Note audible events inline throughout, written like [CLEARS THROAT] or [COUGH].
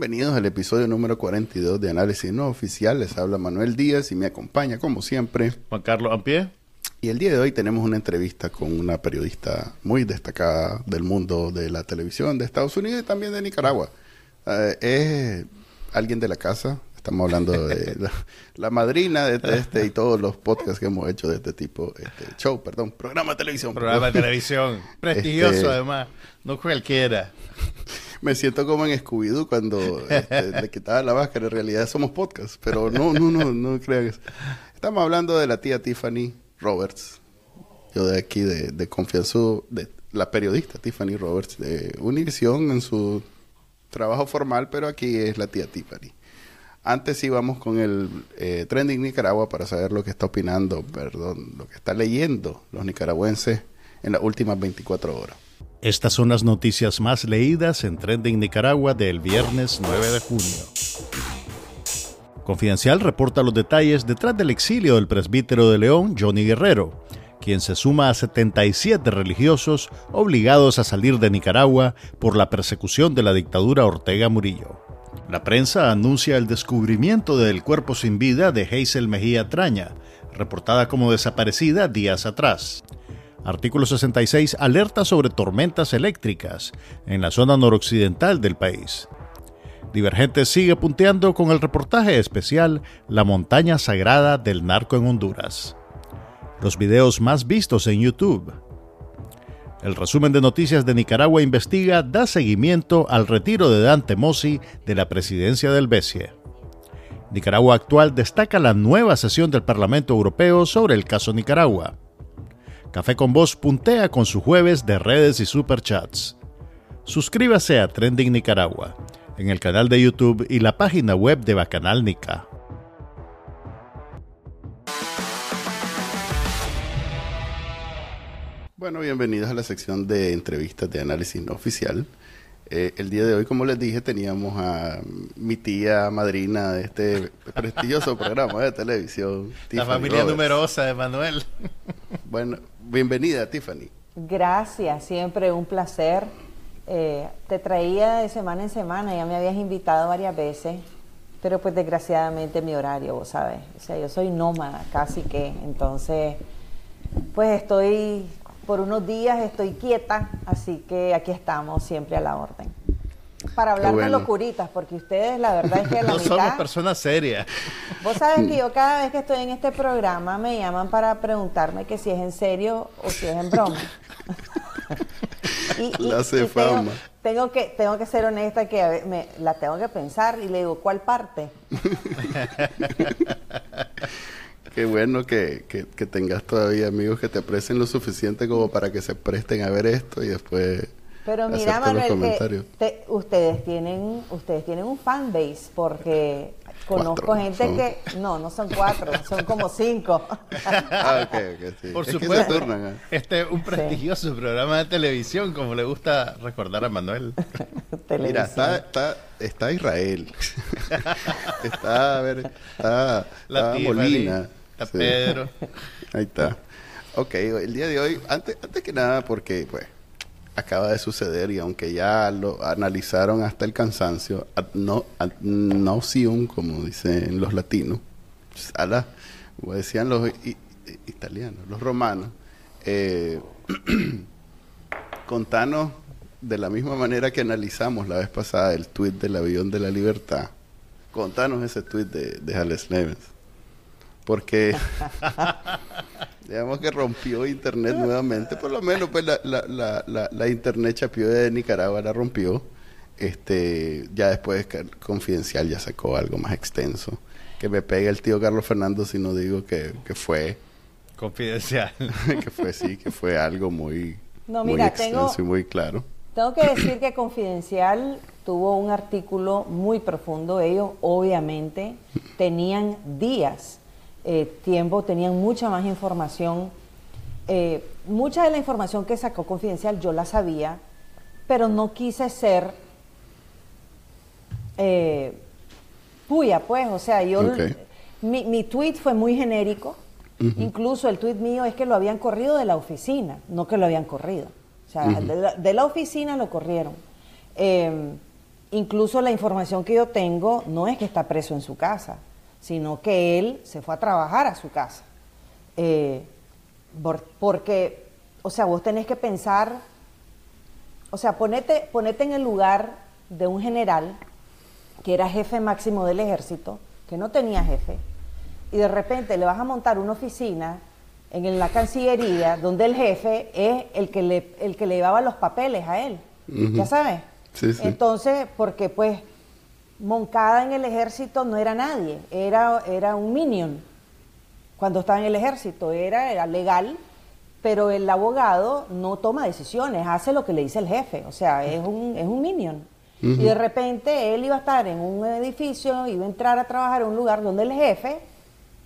Bienvenidos al episodio número 42 de Análisis No Oficial. Les habla Manuel Díaz y me acompaña, como siempre, Juan Carlos Ampie. Y el día de hoy tenemos una entrevista con una periodista muy destacada del mundo de la televisión de Estados Unidos y también de Nicaragua. Eh, es alguien de la casa. Estamos hablando de la, madrina de este, y todos los podcasts que hemos hecho de este tipo. Este, show, perdón, programa de televisión. Programa de televisión. [LAUGHS] Prestigioso, este, además. No cualquiera. Me siento como en Scooby-Doo cuando este, le quitaba la máscara. En realidad somos podcasts, pero no, no, no, no crean eso. Estamos hablando de la tía Tiffany Roberts. Yo de aquí, de, de confianza, de la periodista Tiffany Roberts de Univision en su trabajo formal, pero aquí es la tía Tiffany. Antes íbamos con el eh, Trending Nicaragua para saber lo que está opinando, perdón, lo que está leyendo los nicaragüenses en las últimas 24 horas. Estas son las noticias más leídas en Trending Nicaragua del viernes 9 de junio. Confidencial reporta los detalles detrás del exilio del presbítero de León, Johnny Guerrero, quien se suma a 77 religiosos obligados a salir de Nicaragua por la persecución de la dictadura Ortega Murillo. La prensa anuncia el descubrimiento del cuerpo sin vida de Hazel Mejía Traña, reportada como desaparecida días atrás. Artículo 66 alerta sobre tormentas eléctricas en la zona noroccidental del país. Divergente sigue punteando con el reportaje especial La montaña sagrada del narco en Honduras. Los videos más vistos en YouTube. El resumen de noticias de Nicaragua Investiga da seguimiento al retiro de Dante Mossi de la presidencia del BESIE. Nicaragua Actual destaca la nueva sesión del Parlamento Europeo sobre el caso Nicaragua. Café con Voz puntea con su jueves de redes y superchats. Suscríbase a Trending Nicaragua en el canal de YouTube y la página web de Bacanal Nica. Bueno, bienvenidos a la sección de entrevistas de análisis no oficial. Eh, el día de hoy, como les dije, teníamos a mi tía madrina de este prestigioso programa de televisión. La familia numerosa de Manuel. Bueno, bienvenida, Tiffany. Gracias, siempre un placer eh, te traía de semana en semana, ya me habías invitado varias veces, pero pues desgraciadamente mi horario, vos sabes, o sea, yo soy nómada casi que, entonces, pues estoy, por unos días estoy quieta, así que aquí estamos siempre a la orden. Para hablar de locuritas, porque ustedes la verdad es que la [LAUGHS] no somos personas serias. Vos sabes que yo [LAUGHS] cada vez que estoy en este programa me llaman para preguntarme que si es en serio o si es en broma. [LAUGHS] la hace fama. Tengo, que, tengo que ser honesta que me, la tengo que pensar y le digo, ¿cuál parte? Qué bueno que, que, tengas todavía amigos que te aprecien lo suficiente como para que se presten a ver esto y después pero mira, Manuel, que ustedes tienen ustedes tienen un fan base porque conozco gente que no, no son cuatro, [LAUGHS] son como cinco. ah, okay, okay, sí. Por supuesto, ¿eh? este es un prestigioso programa de televisión, como le gusta recordar a Manuel. [LAUGHS] Mira, está, está, está Israel, [LAUGHS] está, a ver, está, La Molina, está Pedro. [LAUGHS] Ahí está. Ok, el día de hoy, antes, antes que nada, porque pues acaba de suceder y aunque ya lo analizaron hasta el cansancio, no, no como dicen los latinos, ala, como decían los italianos, los romanos, eh, [CLEARS THROAT] contanos de la misma manera que analizamos la vez pasada el tuit del avión de la libertad, contanos ese tuit de, de Alex Nevens. Porque [LAUGHS] digamos que rompió internet nuevamente, por lo menos pues la, la, la, la, internet chapió de Nicaragua la rompió. Este, ya después Confidencial ya sacó algo más extenso. Que me pegue el tío Carlos Fernando si no digo que, fue confidencial. [LAUGHS] que fue sí, que fue algo muy, muy extenso y muy claro. Tengo que decir que Confidencial tuvo un artículo muy profundo. Ellos obviamente tenían días eh, tiempo tenían mucha más información. Eh, mucha de la información que sacó Confidencial yo la sabía, pero no quise ser eh, puya, pues, o sea, yo... Mi, mi, tweet fue muy genérico, incluso el tweet mío es que lo habían corrido de la oficina, no que lo habían corrido. O sea, de, la, oficina lo corrieron. Incluso la información que yo tengo no es que está preso en su casa, sino que él se fue a trabajar a su casa. Eh, porque, o sea, vos tenés que pensar, o sea, ponete, ponete en el lugar de un general que era jefe máximo del ejército, que no tenía jefe, y de repente le vas a montar una oficina en la Cancillería donde el jefe es el que le, el que le llevaba los papeles a él. ¿Ya sabes? Sí, sí. Entonces, porque pues Moncada en el ejército no era nadie, era, era un minion cuando estaba en el ejército, era, era legal, pero el abogado no toma decisiones, hace lo que le dice el jefe, o sea, es un, es un minion. Y de repente él iba a estar en un edificio, iba a entrar a trabajar en un lugar donde el jefe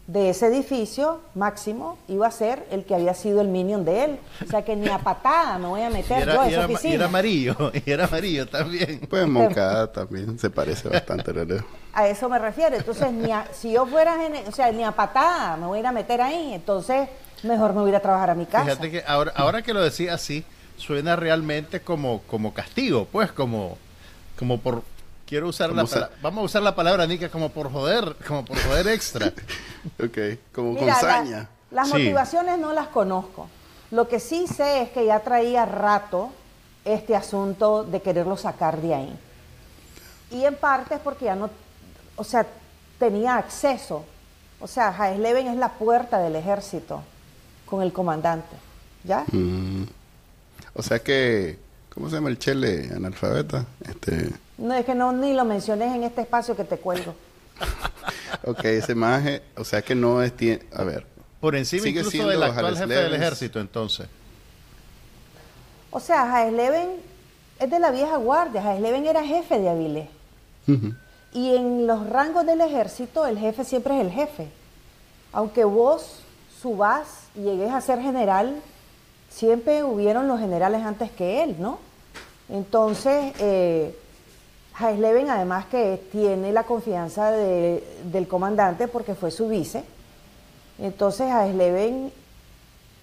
de ese edificio máximo iba a ser el que había sido el minion de él. O sea que ni a patada me voy a [LAUGHS] meter yo a esa oficina. Y era amarillo, [LAUGHS] y era amarillo también. Pues Moncada también se parece bastante, ¿verdad? A eso me refiero. Entonces, ni si yo fuera, o sea, ni a patada me voy a ir a meter ahí. Entonces, mejor me voy a ir a trabajar a mi casa. Fíjate que ahora, ahora que lo decía así, suena realmente como, como castigo, pues como, como por Quiero usar la Vamos a usar la palabra, Nica, como por joder, como por joder extra. [LAUGHS] ok, como con saña. las motivaciones no las conozco. Lo que sí sé es que ya traía rato este asunto de quererlo sacar de ahí. Y en parte es porque ya no, o sea, tenía acceso. O sea, Jaez Leven es la puerta del ejército con el comandante. ¿Ya? Mm. O sea que, ¿cómo se llama el chele analfabeta? Este no, es que no ni lo menciones en este espacio que te cuelgo. [LAUGHS] [LAUGHS] ok, ese imagen, o sea que no es... A ver. Por encima incluso del actual jefe del ejército, entonces. O sea, Jaesleven es de la vieja guardia. Jaesleven era jefe de Avilés. Y en los rangos del ejército, el jefe siempre es el jefe. Aunque vos subás y llegues a ser general, siempre hubieron los generales antes que él, ¿no? Entonces, eh, Leven, además que tiene la confianza del comandante porque fue su vice, entonces Leven,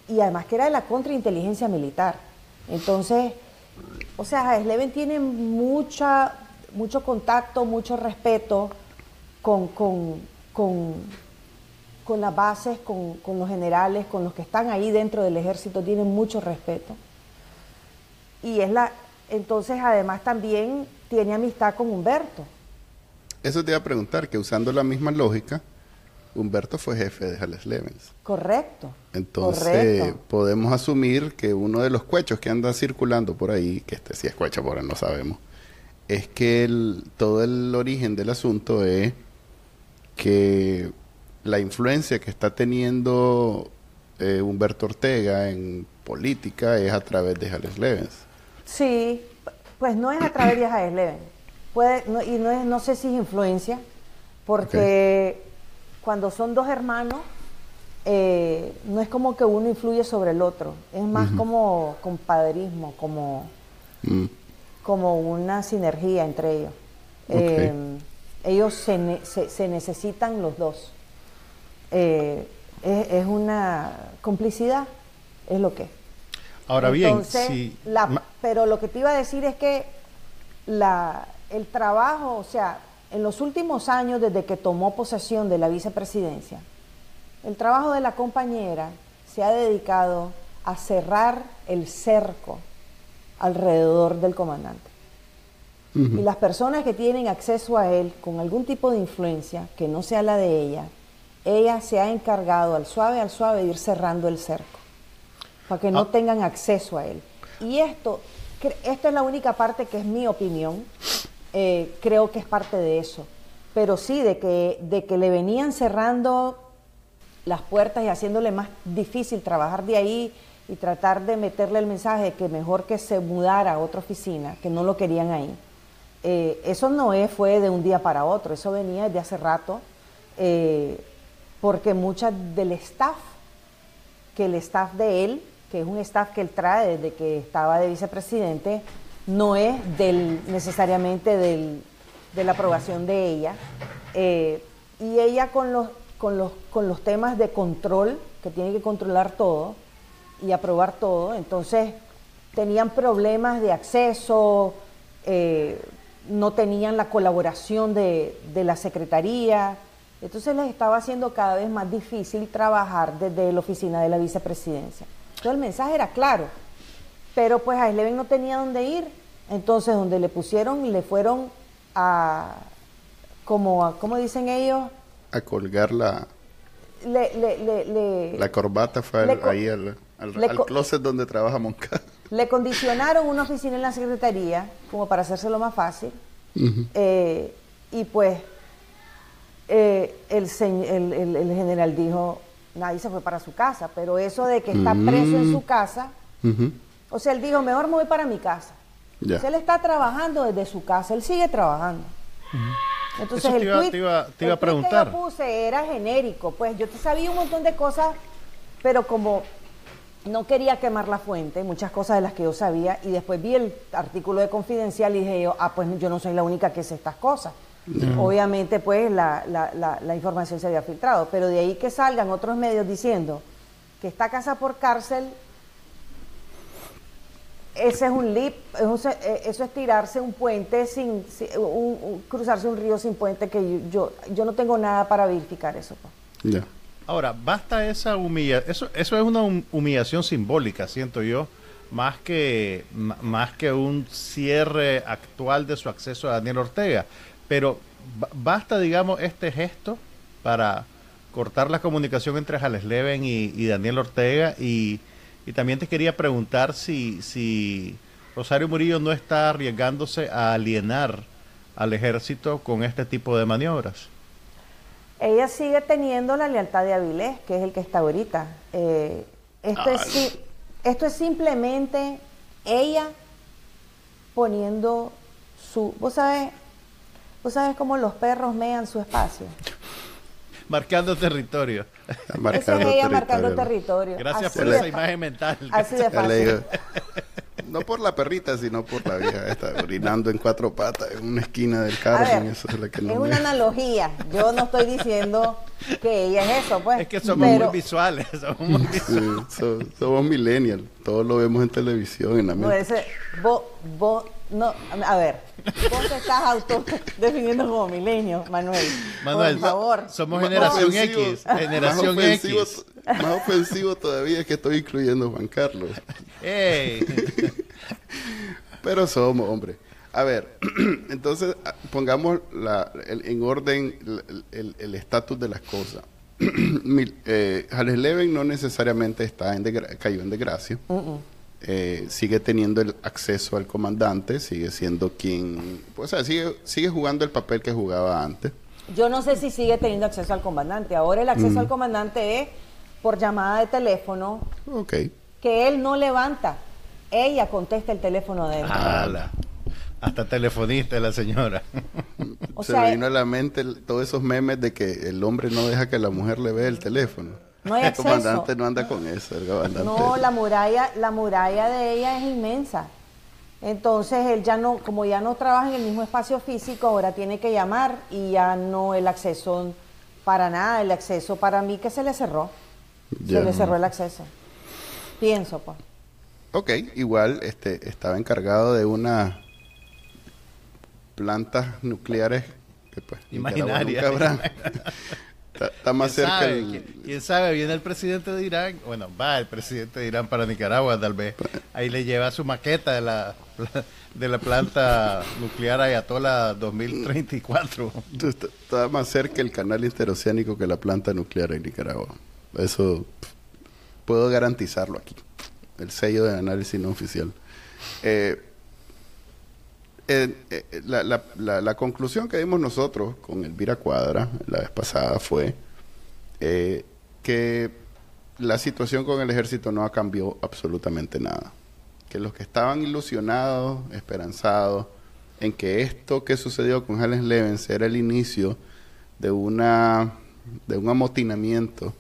y además que era de la contrainteligencia militar, entonces, o sea, Leven tiene mucha, mucho contacto, mucho respeto con las bases, con, con los generales, con los que están ahí dentro del ejército, tiene mucho respeto. Y es la, entonces además también tiene amistad con Humberto. Eso te iba a preguntar, que usando la misma lógica, Humberto fue jefe de Jales Levens. Correcto. Entonces, podemos asumir que uno de los cuechos que anda circulando por ahí, que este sí es cuecho, por ahí no sabemos, es que el, todo el origen del asunto es que la influencia que está teniendo eh, Humberto Ortega en política es a través de Jales Levens. Sí, pues no es a través de Jaez Leven. Puede, y no, es, no sé si es influencia, porque cuando son dos hermanos, eh, no es como que uno influye sobre el otro, es más como compadrismo, como, mm. como una sinergia entre ellos. Eh, ellos se, se, necesitan los dos. Eh, es, una complicidad, es lo que Ahora bien, pero lo que te iba a decir es que la, el trabajo, o sea, en los últimos años desde que tomó posesión de la vicepresidencia, el trabajo de la compañera se ha dedicado a cerrar el cerco alrededor del comandante. Y las personas que tienen acceso a él con algún tipo de influencia que no sea la de ella, ella se ha encargado al suave, al suave de ir cerrando el cerco para que no ah. tengan acceso a él. Y esto, esta es la única parte que es mi opinión, eh, creo que es parte de eso. Pero sí, de que, de que le venían cerrando las puertas y haciéndole más difícil trabajar de ahí y tratar de meterle el mensaje de que mejor que se mudara a otra oficina, que no lo querían ahí. Eh, eso no es, fue de un día para otro, eso venía de hace rato, eh, porque muchas del staff, que el staff de él que es un staff que él trae desde que estaba de vicepresidente, no es del, necesariamente de la aprobación de ella. Eh, y ella con los, con, los, con los temas de control, que tiene que controlar todo y aprobar todo, entonces tenían problemas de acceso, eh, no tenían la colaboración de la Secretaría. Entonces les estaba haciendo cada vez más difícil trabajar desde la oficina de la vicepresidencia. Entonces el mensaje era claro, pero pues a Sleven no tenía dónde ir. Entonces donde le pusieron, le fueron a, como, a, ¿cómo dicen ellos? A colgar la, Le, le, le, le- la corbata fue al- ahí al, al- closet donde trabaja Moncada. [LAUGHS] Le condicionaron una oficina en la secretaría como para hacérselo más fácil. Eh, y pues eh, el, el- el- el general dijo, nadie se fue para su casa, pero eso de que está preso en su casa, o sea, él dijo, mejor me voy para mi casa. Ya. Entonces, él está trabajando desde su casa, él sigue trabajando. Entonces Eso te el iba- tweet, te iba- te iba a el preguntar. que yo puse era genérico, pues yo te sabía un montón de cosas, pero como no quería quemar la fuente, muchas cosas de las que yo sabía, y después vi el artículo de Confidencial y dije yo, ah, pues yo no soy la única que sé estas cosas. Obviamente, pues la, la- la- la información se había filtrado, pero de ahí que salgan otros medios diciendo que está casa por cárcel, ese es un lip, eh, eso es tirarse un puente sin, si- un- un- cruzarse un río sin puente que yo, yo, yo no tengo nada para verificar eso. pues. Ya. Ahora, basta esa humillación, eso, eso es una hum- humillación simbólica, siento yo, más que, más que un cierre actual de su acceso a Daniel Ortega. Pero ba- basta, digamos, este gesto para cortar la comunicación entre Jales Leven y, y Daniel Ortega. Y, y también te quería preguntar si, si Rosario Murillo no está arriesgándose a alienar al ejército con este tipo de maniobras. Ella sigue teniendo la lealtad de Avilés, que es el que está ahorita. Eh, esto, es, esto es simplemente ella poniendo su... ¿Vos sabés, vos sabés cómo los perros mean su espacio? Marcando territorio. Está Esa marcando es ella marcando territorio. territorio. Gracias Así por de esa imagen mental. Así de fácil. no por la perrita, sino por la vieja esta, orinando en cuatro patas en una esquina del ver, Eso es la que es no me- una [LAUGHS] analogía. Yo no estoy diciendo que ella es eso, pues. Es que somos pero- muy visuales. [LAUGHS] Somos muy visuales. Sí, so- somos millennial. Todos lo vemos en televisión, en la No, mente. ese, vos, vos, no, a ver, vos te estás autodefiniendo como milenio, Manuel. Manuel, por favor. somos generación X. Generación más ofensivo, X. Más ofensivo todavía es que estoy incluyendo a Juan Carlos. Ey. [LAUGHS] Pero somos, hombre. A ver, [CLEARS THROAT] entonces ah, pongamos la- el- en orden el- estatus de las cosas. [CLEARS THROAT] Mil- eh, Hales Leven no necesariamente está en cayó en desgracia. Eh, sigue teniendo el acceso al comandante, sigue siendo quien, pues, o sea, sigue, sigue jugando el papel que jugaba antes. Yo no sé si sigue teniendo acceso al comandante. Ahora el acceso al comandante es por llamada de teléfono Ok. que él no levanta. Ella contesta el teléfono de él. Ala. Hasta telefonista la señora. O Se sea, me vino a la mente el- todos esos memes de que el hombre no deja que la mujer le vea el teléfono. No hay [LAUGHS] el acceso. comandante no anda con eso, el comandante. No, la muralla, la muralla de ella es inmensa. Entonces él ya no, como ya no trabaja en el mismo espacio físico, ahora tiene que llamar y ya no el acceso para nada, el acceso para mí que se le cerró. Ya. Se le cerró el acceso. Pienso, pues. Ok, igual este, estaba encargado de unas plantas nucleares que pues Imaginarias. [LAUGHS] está, está más ¿Quién cerca sabe? el- ¿Quién- ¿Quién sabe? Viene el presidente de Irán. Bueno, va el presidente de Irán para Nicaragua, tal vez. Ahí le lleva su maqueta de la, de la planta nuclear Ayatollah 2034. está, está más cerca el canal interoceánico que la planta nuclear en Nicaragua. Eso puedo garantizarlo aquí. El sello de análisis no oficial. Eh, eh, eh, la, conclusión que dimos nosotros con Elvira Cuadra la vez pasada fue eh, que la situación con el ejército no ha cambiado absolutamente nada. Que los que estaban ilusionados, esperanzados en que esto que sucedió con Helen Levens era el inicio de una de un amotinamiento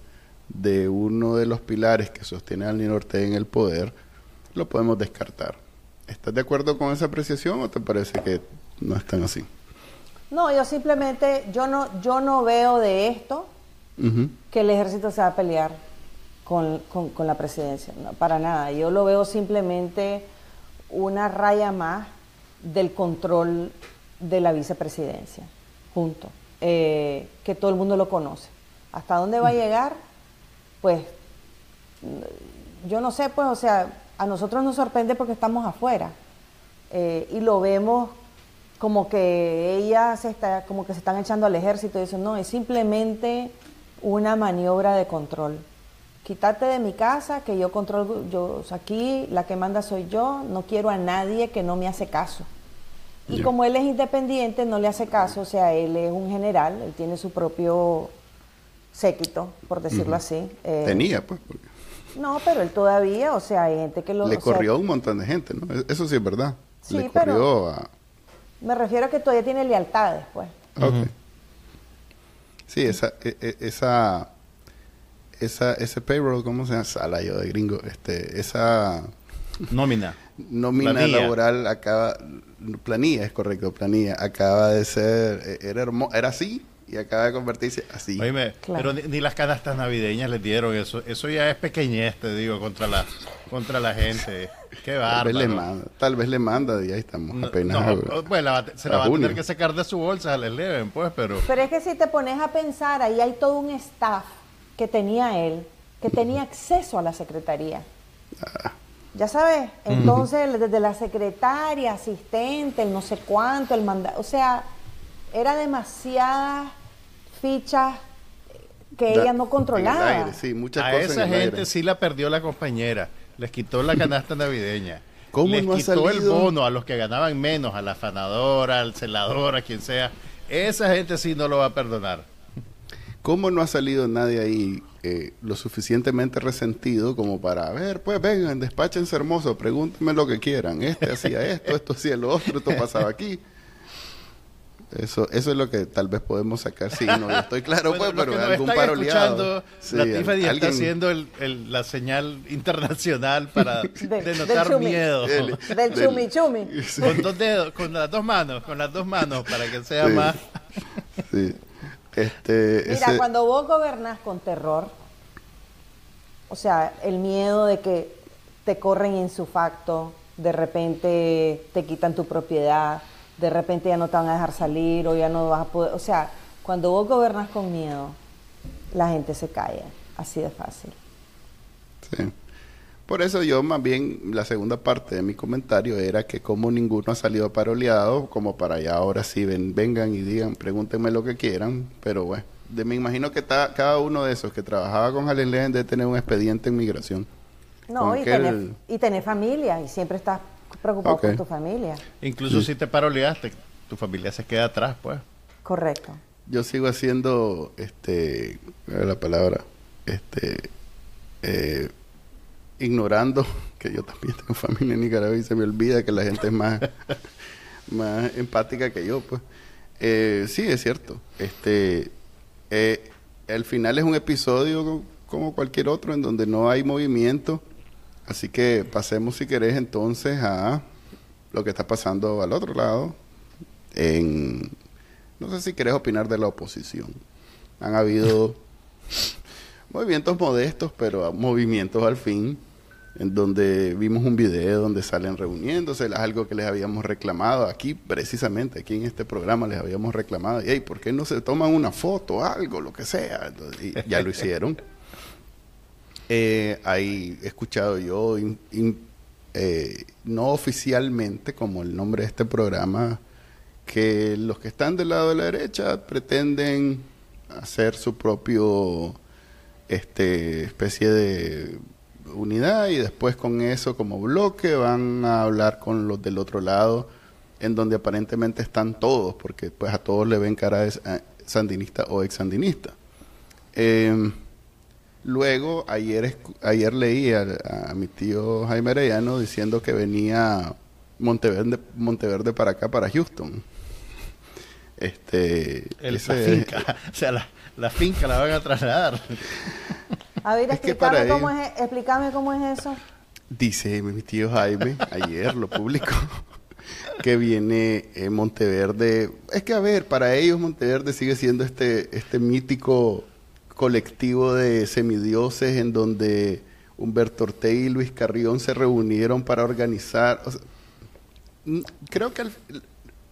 de uno de los pilares que sostiene a Daniel Ortega en el poder, lo podemos descartar. ¿Estás de acuerdo con esa apreciación o te parece que no es tan así? No, yo simplemente, yo no, yo no veo de esto que el ejército se va a pelear con, con- con la presidencia, no, para nada. Yo lo veo simplemente una raya más del control de la vicepresidencia, junto, eh, que todo el mundo lo conoce. ¿Hasta dónde va a llegar? Pues yo no sé, pues, o sea, a nosotros nos sorprende porque estamos afuera eh, y lo vemos como que ella se está, como que se están echando al ejército y eso no, es simplemente una maniobra de control. Quítate de mi casa, que yo controlo, yo aquí la que manda soy yo, no quiero a nadie que no me hace caso. Y como él es independiente, no le hace caso, o sea, él es un general, él tiene su propio séquito, por decirlo así. Eh, Tenía, pues. No, pero él todavía, o sea, hay gente que lo... Le corrió a un montón de gente, ¿no? E-, eso sí es verdad. Sí, Le corrió a... Me refiero a que todavía tiene lealtades, pues. Ok. Sí, esa, e, e, esa, esa, ese payroll, ¿cómo se llama? Sala yo de gringo, este, esa... Nómina. Nómina laboral acaba... Planilla, es correcto, planilla. Acaba de ser... Era, era así y acaba de convertirse así. Oíme, pero ni, las canastas navideñas les dieron eso. Eso ya es pequeñez, te digo, contra la, contra la gente. Qué bárbaro. Tal vez le manda, tal vez le manda y ahí estamos apenas. No, pues se la va a tener que sacar de su bolsa, les leven, pues, pero... Pero es que si te pones a pensar, ahí hay todo un staff que tenía él, que tenía acceso a la secretaría. Ah. Ya sabes, entonces desde la secretaria, asistente, el no sé cuánto, el mandato, o sea, era demasiada fichas que ella no controlaba. a esa gente sí la perdió la compañera. Les quitó la canasta navideña. ¿Cómo Les quitó el bono a los que ganaban menos, a la fanadora, al celador, a quien sea. Esa gente sí no lo va a perdonar. ¿Cómo no ha salido nadie ahí eh, lo suficientemente resentido como para, a ver, pues vengan, despáchense hermoso, pregúntenme lo que quieran. Este hacía esto, esto hacía lo otro, esto pasaba aquí. Eso, eso es lo que tal vez podemos sacar. Sí, no, estoy claro, [LAUGHS] pues, pero algún paroleado. Sí, la Tiffany está haciendo el, la señal internacional para [LAUGHS] denotar miedo. del, chumi chumi. Con dos dedos, con las dos manos, con las dos manos, para que sea más. Sí. Este, Mira, cuando vos gobernás con terror, o sea, el miedo de que te corren en su facto, de repente te quitan tu propiedad de repente ya no te van a dejar salir o ya no vas a poder, o sea, cuando vos gobernas con miedo, la gente se calla, así de fácil. Sí. Por eso yo más bien la segunda parte de mi comentario era que como ninguno ha salido paroleado, como para allá ahora sí ven, vengan y digan, pregúntenme lo que quieran, pero bueno, de, me imagino que cada uno de esos que trabajaba con Allen debe tener un expediente en migración. No, y tener, y tener familia, y siempre estás preocupado por tu familia. Incluso si te paroleaste, tu familia se queda atrás, pues. Correcto. Yo sigo haciendo, este, la palabra? Este, eh, ignorando [LAUGHS] que yo también tengo familia en Nicaragua y se me olvida que la gente es más, [LAUGHS] más empática que yo, pues. Eh, sí, es cierto. Este, eh, al final es un episodio como cualquier otro en donde no hay movimiento Así que pasemos, si querés, entonces a lo que está pasando al otro lado. En, no sé si querés opinar de la oposición. Han habido [LAUGHS] movimientos modestos, pero movimientos al fin, en donde vimos un video donde salen reuniéndose, algo que les habíamos reclamado aquí, precisamente aquí en este programa les habíamos reclamado, y ¿por qué no se toman una foto, algo, lo que sea? y ya lo hicieron. [LAUGHS] Eh, ahí escuchado yo, eh, no oficialmente, como el nombre de este programa, que los que están del lado de la derecha pretenden hacer su propio este especie de unidad y después con eso como bloque van a hablar con los del otro lado en donde aparentemente están todos porque pues a todos le ven cara de sandinista o ex sandinista eh, Luego, ayer, ayer leí a, mi tío Jaime Arellano diciendo que venía Monteverde, Monteverde para acá, para Houston. Este, El, finca, o sea, la, finca la van a trasladar. A ver, explícame, cómo es, explícame cómo es eso. Dice mi tío Jaime, ayer lo publicó, [LAUGHS] que viene Monteverde. Es que, a ver, para ellos Monteverde sigue siendo este, este mítico colectivo de semidioses en donde Humberto Ortega y Luis Carrión se reunieron para organizar. creo que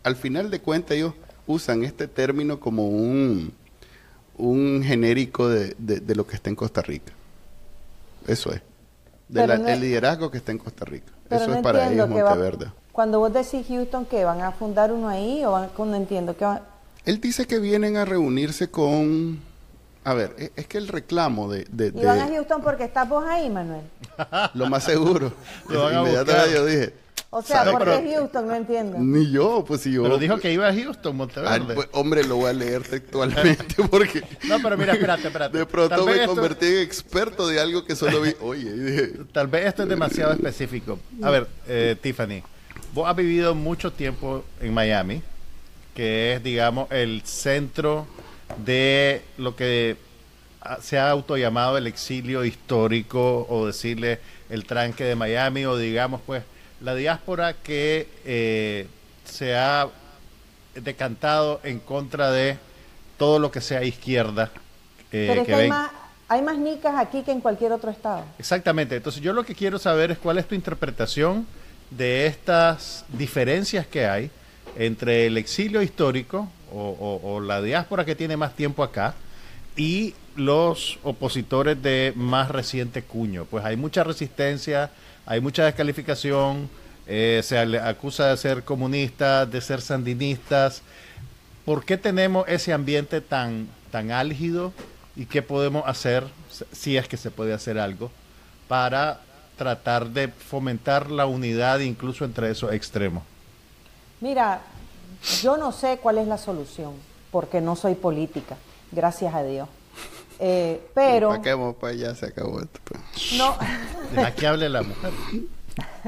al final de cuentas ellos usan este término como un, un genérico de, de, lo que está en Costa Rica. Eso es. De el liderazgo que está en Costa Rica. Eso es para ellos Monteverde. cuando vos decís Houston que van a fundar uno ahí o van, no entiendo que Él dice que vienen a reunirse con a ver, e, es que el reclamo de... de ¿Y van a Houston porque estás vos ahí, Manuel? [LAUGHS] Lo más seguro. Inmediatamente yo dije... O sea, ¿por qué Houston? No entiendo. Ni yo, pues si yo... Pero dijo que iba a Houston, Monteverde. Pues, hombre, lo voy a leer textualmente [LAUGHS] porque... No, pero mira, espérate, espérate. De pronto me convertí en experto de algo que solo vi... Oye, dije... Tal vez esto es demasiado específico. A ver, eh, Tiffany, vos has vivido mucho tiempo en Miami, que es, digamos, el centro de lo que se ha autollamado el exilio histórico o decirle el tranque de Miami o digamos pues la diáspora que eh, se ha decantado en contra de todo lo que sea izquierda. Eh, Pero es que, hay, más, hay más nicas aquí que en cualquier otro estado. Exactamente. Entonces yo lo que quiero saber es cuál es tu interpretación de estas diferencias que hay entre el exilio histórico o, la diáspora que tiene más tiempo acá y los opositores de más reciente cuño. Pues hay mucha resistencia, hay mucha descalificación, eh, se le acusa de ser comunistas, de ser sandinistas. ¿Por qué tenemos ese ambiente tan, tan álgido y qué podemos hacer, si es que se puede hacer algo, para tratar de fomentar la unidad incluso entre esos extremos? Mira, yo no sé cuál es la solución, porque no soy política, gracias a Dios. Eh, pero... para allá? Se acabó esto. Pues. No. Aquí hable la mujer. [LAUGHS]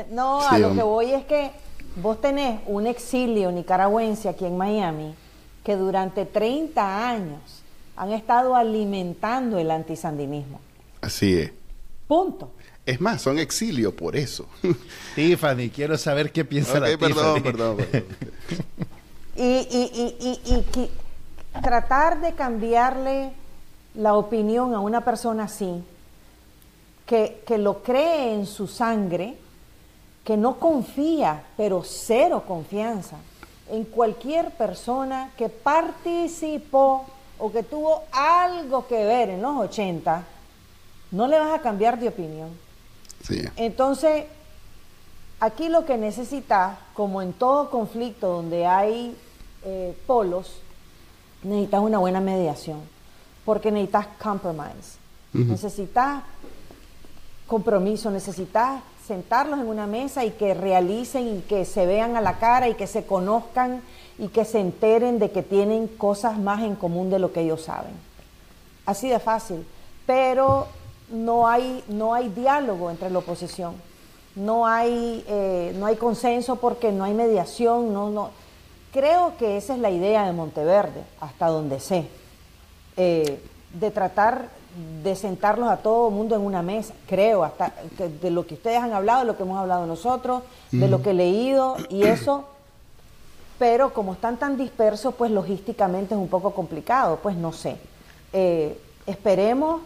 No, a lo que voy es que vos tenés un exilio nicaragüense aquí en Miami que durante 30 años han estado alimentando el antisandinismo. Así es. Punto. Es más, son exilio por eso. Tiffany, quiero saber qué piensa la perdón, perdón, perdón. [LAUGHS] y, y, y, y, tratar de cambiarle la opinión a una persona así, que, que lo cree en su sangre, que no confía, pero cero confianza, en cualquier persona que participó o que tuvo algo que ver en los 80, no le vas a cambiar de opinión. Entonces, aquí lo que necesitas, como en todo conflicto donde hay eh, polos, necesitas una buena mediación, porque necesitas compromise, necesitas compromiso, necesitas sentarlos en una mesa y que realicen y que se vean a la cara y que se conozcan y que se enteren de que tienen cosas más en común de lo que ellos saben. Así de fácil. Pero no hay, no hay diálogo entre la oposición, no hay, eh, no hay consenso porque no hay mediación, no, no. Creo que esa es la idea de Monteverde, hasta donde sé, eh, de tratar de sentarlos a todo el mundo en una mesa, creo, hasta de lo que ustedes han hablado, de lo que hemos hablado nosotros, de lo que he leído y eso, pero como están tan dispersos, pues logísticamente es un poco complicado, pues no sé. Eh, esperemos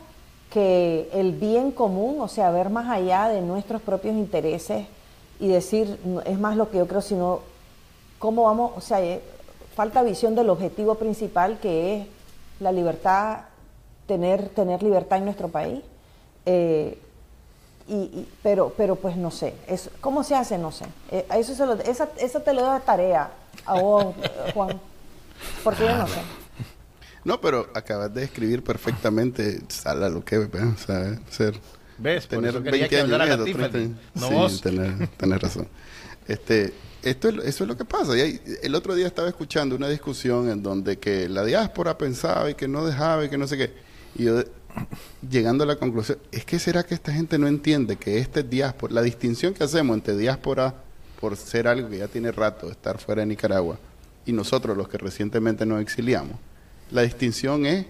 que el bien común, o sea, ver más allá de nuestros propios intereses y decir, es más lo que yo creo, sino cómo vamos, o sea, eh, falta visión del objetivo principal que es la libertad, tener, tener libertad en nuestro país. Eh, y, pero, pero pues no sé, ¿cómo se hace? No sé. Eh, eso esa, esa te lo doy de tarea a vos, [LAUGHS] Juan, porque yo no sé. No, pero acabas de escribir perfectamente sala lo que, o sea, ser ¿Ves? tener 20 años, no sí, tener, razón. Este, esto es, eso es lo que pasa. Y el otro día estaba escuchando una discusión en donde que la diáspora pensaba y que no dejaba y que no sé qué. Y yo llegando a la conclusión, es que será que esta gente no entiende que este diáspora, la distinción que hacemos entre diáspora por ser algo que ya tiene rato estar fuera de Nicaragua y nosotros los que recientemente nos exiliamos, la distinción es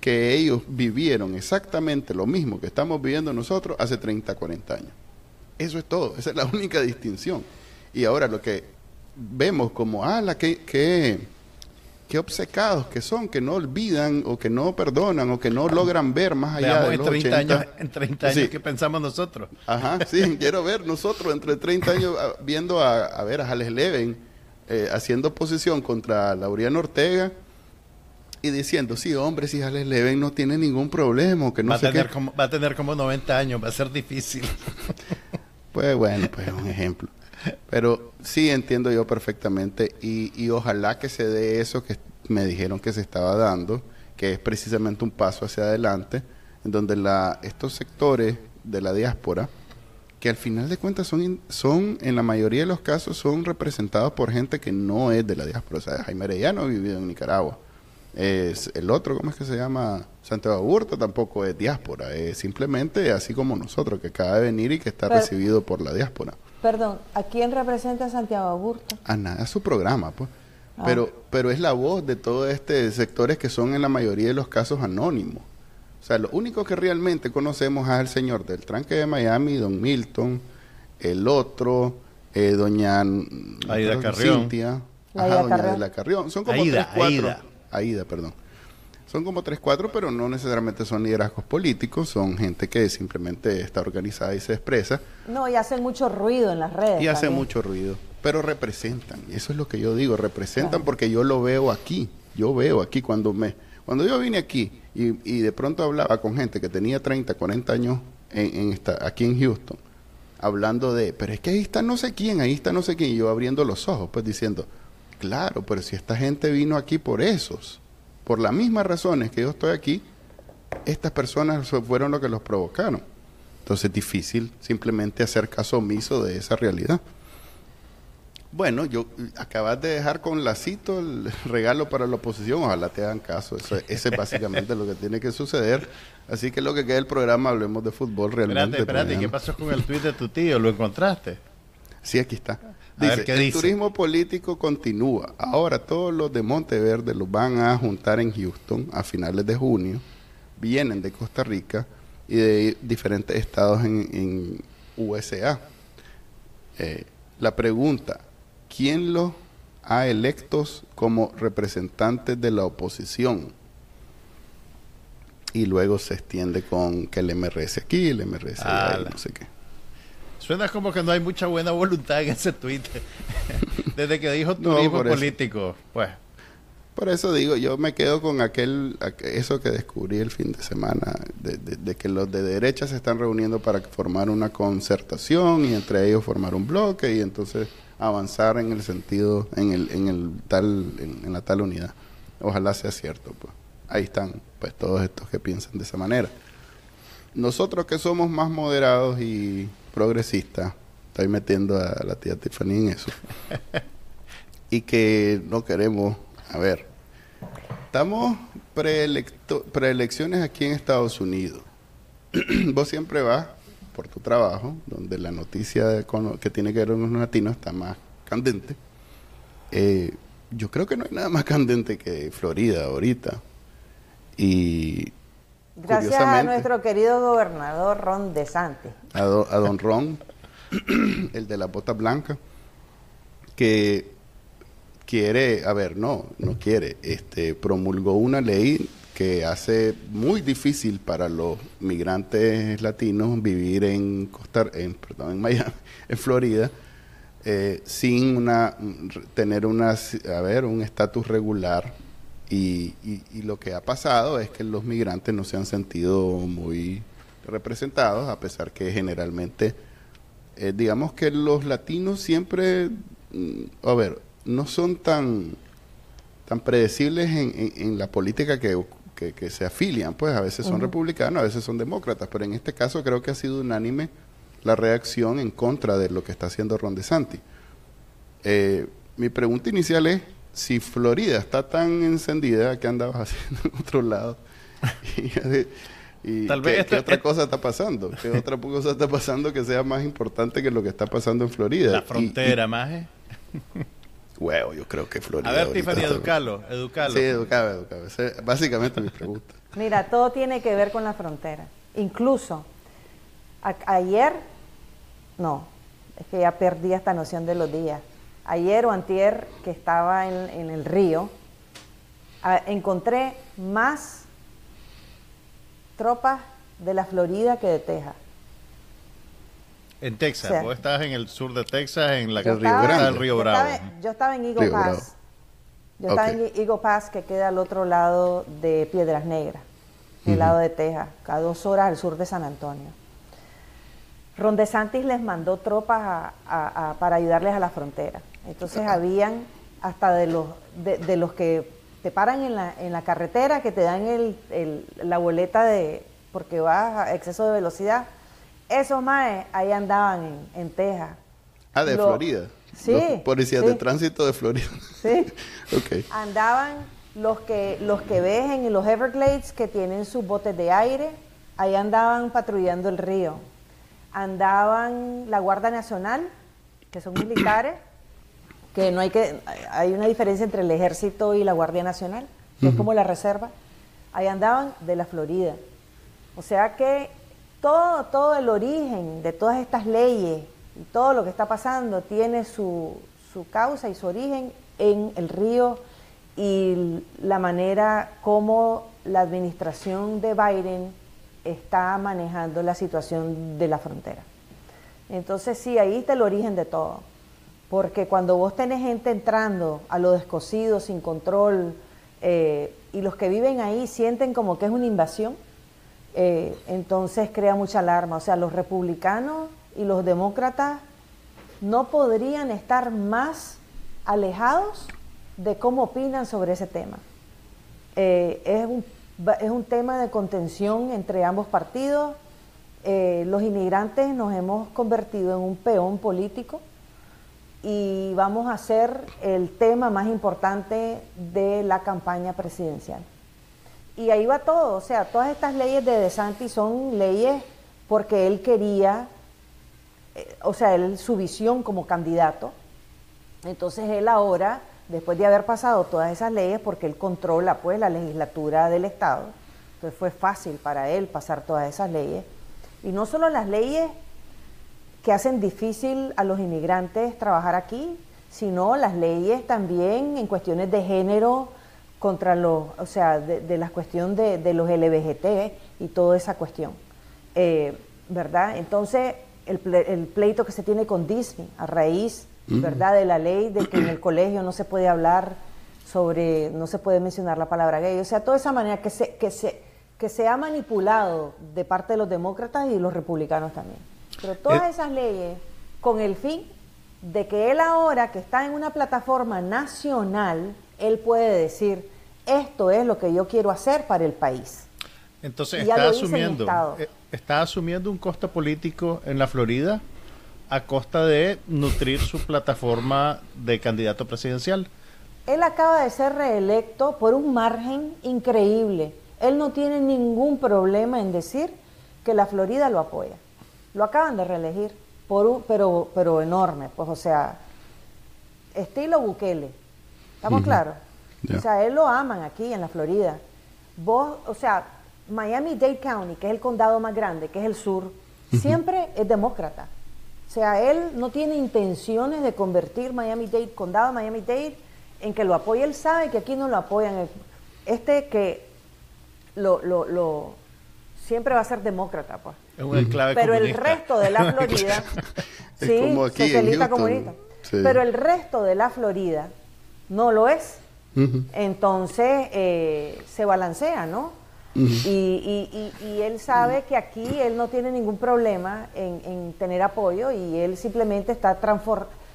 que ellos vivieron exactamente lo mismo que estamos viviendo nosotros hace 30, 40 años. Eso es todo, esa es la única distinción. Y ahora lo que vemos como, ah, la que, que, obcecados que son, que no olvidan o que no perdonan o que no logran ver más allá de los 30 años, en 30 años que pensamos nosotros. Ajá, sí, [LAUGHS] quiero ver nosotros entre 30 años ah, viendo a, a ver a Jales Leven eh, haciendo oposición contra Laureano Ortega y diciendo, sí, hombre, si Alex Leven no tiene ningún problema, que no va, a tener como, va a tener como 90 años, va a ser difícil. [LAUGHS] pues bueno, pues un ejemplo. Pero sí entiendo yo perfectamente y, y ojalá que se dé eso que me dijeron que se estaba dando, que es precisamente un paso hacia adelante, en donde la, estos sectores de la diáspora, que al final de cuentas son, son, en la mayoría de los casos, son representados por gente que no es de la diáspora. O sea, Jaime Arellano ha vivido en Nicaragua. Es el otro, ¿cómo es que se llama? Santiago Burto tampoco es diáspora, es simplemente así como nosotros, que acaba de venir y que está recibido por la diáspora. Perdón, ¿a quién representa Santiago Aburto? A nada, a su programa, pues. Ah. Pero, pero es la voz de todos estos sectores que son en la mayoría de los casos anónimos. O sea, lo único que realmente conocemos es el señor del tranque de Miami, don Milton, el otro, eh, doña Aida Carrión. Cintia, ajá, doña Aida Carrión. Son como tres, cuatro. Aida. Aida, perdón. Son como tres, cuatro, pero no necesariamente son liderazgos políticos, son gente que simplemente está organizada y se expresa. No, y hacen mucho ruido en las redes. Y hacen mucho ruido, pero representan. Y eso es lo que yo digo, representan porque yo lo veo aquí. Yo veo aquí cuando me... Cuando yo vine aquí y, y de pronto hablaba con gente que tenía 30, 40 años en, en esta, aquí en Houston, hablando de, pero es que ahí está no sé quién, ahí está no sé quién, y yo abriendo los ojos, pues diciendo, claro, pero si esta gente vino aquí por esos por las mismas razones que yo estoy aquí, estas personas fueron los que los provocaron. Entonces es difícil simplemente hacer caso omiso de esa realidad. Bueno, yo acabas de dejar con lacito el [LAUGHS] regalo para la oposición, ojalá te hagan caso, eso, [LAUGHS] ese es básicamente lo que tiene que suceder. Así que lo que queda del programa, hablemos de fútbol realmente. Espérate, espérate, ¿qué pasó con el tuit de tu tío? ¿Lo encontraste? Sí, aquí está. Dice, el turismo político continúa. Ahora todos los de Monteverde los van a juntar en Houston a finales de junio. Vienen de Costa Rica y de diferentes estados en, USA. Eh, la pregunta, ¿quién los ha electos como representantes de la oposición? Y luego se extiende con que el MRS aquí, el MRS allá, y no sé qué. Suena como que no hay mucha buena voluntad en ese Twitter. [LAUGHS] Desde que dijo turismo político, pues. Por eso digo, yo me quedo con aquel, eso que descubrí el fin de semana, de, que los de derecha se están reuniendo para formar una concertación y entre ellos formar un bloque y entonces avanzar en el sentido, en el, en el tal, en, la tal unidad. Ojalá sea cierto, pues. Ahí están, pues, todos estos que piensan de esa manera. Nosotros que somos más moderados y progresista, estoy metiendo a la tía Tiffany en eso, [LAUGHS] y que no queremos, a ver, estamos preelecciones aquí en Estados Unidos. [CLEARS THROAT] Vos siempre vas por tu trabajo, donde la noticia que tiene que ver con los latinos está más candente. Eh, yo creo que no hay nada más candente que Florida ahorita. Y Gracias a nuestro querido gobernador Ron DeSantis. A, a don Ron, [CLEARS THROAT] el de la bota blanca, que quiere, a ver, no, no quiere, este, promulgó una ley que hace muy difícil para los migrantes latinos vivir en Costa, en, perdón, en Miami, [LAUGHS] en Florida, eh, sin una tener una, a ver, un estatus regular y, y, lo que ha pasado es que los migrantes no se han sentido muy representados, a pesar que generalmente, eh, digamos que los latinos siempre, mm, a ver, no son tan, tan predecibles en, en, la política que, que, se afilian, pues a veces son republicanos, a veces son demócratas, pero en este caso creo que ha sido unánime la reacción en contra de lo que está haciendo Ron DeSantis. Eh, mi pregunta inicial es, si Florida está tan encendida, ¿qué andabas [LAUGHS] haciendo en otro lado? y, Tal ¿qué, vez ¿qué otra cosa está pasando? ¿Qué otra cosa está pasando que sea más importante que lo que está pasando en Florida? La frontera, más. ¿eh? Huevo, yo creo que Florida. A ver, Tiffany, educalo, educalo. Sí, educalo, educalo. básicamente mi pregunta. Mira, todo tiene que ver con la frontera. Incluso, ayer, no, es que ya perdí esta noción de los días ayer o antier que estaba en, el río, encontré más tropas de la Florida que de Texas. En Texas, vos estás en el sur de Texas, en la Río, del Río Bravo. Yo estaba, en Eagle Pass. Yo estaba en Eagle Pass, que queda al otro lado de Piedras Negras, del lado de Texas, a dos horas al sur de San Antonio. Ron DeSantis les mandó tropas para ayudarles a la frontera. Entonces habían hasta de los, de, los que te paran en la, en la carretera, que te dan el, la boleta de porque vas a exceso de velocidad. Esos más ahí andaban en, Texas. Ah, de Florida. Sí. policías de tránsito de Florida. Sí. [LAUGHS] okay. Andaban los que, los que ves en los Everglades que tienen sus botes de aire, ahí andaban patrullando el río andaban la Guardia Nacional, que son militares, que no hay que, hay una diferencia entre el ejército y la Guardia Nacional, que es como la reserva, ahí andaban de la Florida. O sea que todo, todo el origen de todas estas leyes y todo lo que está pasando tiene su, su causa y su origen en el río y la manera como la administración de Biden está manejando la situación de la frontera. Entonces sí, ahí está el origen de todo. Porque cuando vos tenés gente entrando a lo descosido, sin control, eh, y los que viven ahí sienten como que es una invasión, eh, entonces crea mucha alarma. O sea, los republicanos y los demócratas no podrían estar más alejados de cómo opinan sobre ese tema. Eh, es un es un tema de contención entre ambos partidos. Los inmigrantes nos hemos convertido en un peón político y vamos a ser el tema más importante de la campaña presidencial. Y ahí va todo, o sea, todas estas leyes de DeSantis son leyes porque él quería, eh, o sea, él, su visión como candidato. Entonces él ahora después de haber pasado todas esas leyes, porque él controla pues la legislatura del Estado, entonces fue fácil para él pasar todas esas leyes. Y no solo las leyes que hacen difícil a los inmigrantes trabajar aquí, sino las leyes también en cuestiones de género contra los, o sea, de, la cuestión de, los LBGT y toda esa cuestión, eh, ¿verdad? Entonces, el, el pleito que se tiene con Disney a raíz ¿verdad? De la ley de que en el colegio no se puede hablar sobre, no se puede mencionar la palabra gay. O sea, toda esa manera que se, que se, que se ha manipulado de parte de los demócratas y los republicanos también. Pero todas eh. esas leyes con el fin de que él ahora, que está en una plataforma nacional, él puede decir, esto es lo que yo quiero hacer para el país. Entonces está asumiendo, eh, está asumiendo un costo político en la Florida a costa de nutrir su plataforma de candidato presidencial. Él acaba de ser reelecto por un margen increíble. Él no tiene ningún problema en decir que la Florida lo apoya. Lo acaban de reelegir, por un, pero, pero enorme, pues o sea, estilo Bukele. ¿Estamos claros? O sea, él lo aman aquí en la Florida. Vos, o sea, Miami-Dade County, que es el condado más grande, que es el sur, siempre es demócrata. O sea, él no tiene intenciones de convertir Miami-Dade, condado Miami-Dade, en que lo apoye. Él sabe que aquí no lo apoyan. Este que lo, lo, lo siempre va a ser demócrata, pues. Pero el resto de la [LAUGHS] Florida, sí, socialista comunista. Pero el resto de la Florida no lo es. Entonces eh, se balancea, ¿no? y, y, él sabe que aquí él no tiene ningún problema en, tener apoyo y él simplemente está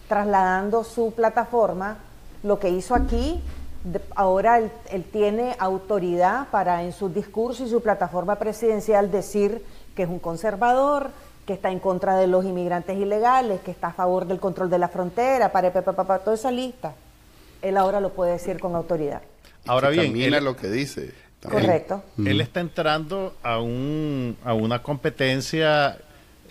trasladando su plataforma, lo que hizo aquí, ahora él, tiene autoridad para en su discurso y su plataforma presidencial decir que es un conservador, que está en contra de los inmigrantes ilegales, que está a favor del control de la frontera, para, para, toda esa lista. Él ahora lo puede decir con autoridad. Ahora bien, él, lo que dice. Correcto. Él está entrando a, un, a una competencia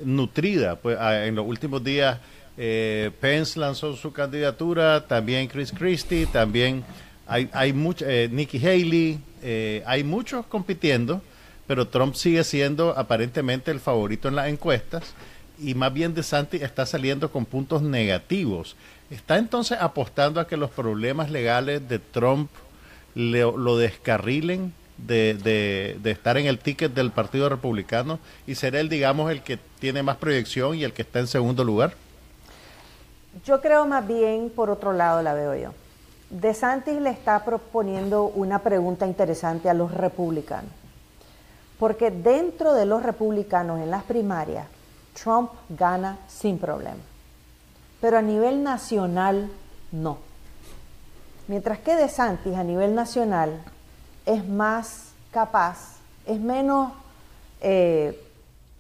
nutrida. Pues, en los últimos días, eh, Pence lanzó su candidatura, también Chris Christie, también hay, hay mucho, eh, Nikki Haley, eh, hay muchos compitiendo, pero Trump sigue siendo aparentemente el favorito en las encuestas y más bien DeSantis está saliendo con puntos negativos. ¿Está entonces apostando a que los problemas legales de Trump lo descarrilen de, estar en el ticket del Partido Republicano y ser él, digamos, el que tiene más proyección y el que está en segundo lugar? Yo creo más bien, por otro lado, la veo yo. De Santis le está proponiendo una pregunta interesante a los republicanos. Porque dentro de los republicanos en las primarias, Trump gana sin problema. Pero a nivel nacional, no. Mientras que De Santis a nivel nacional es más capaz, es menos eh,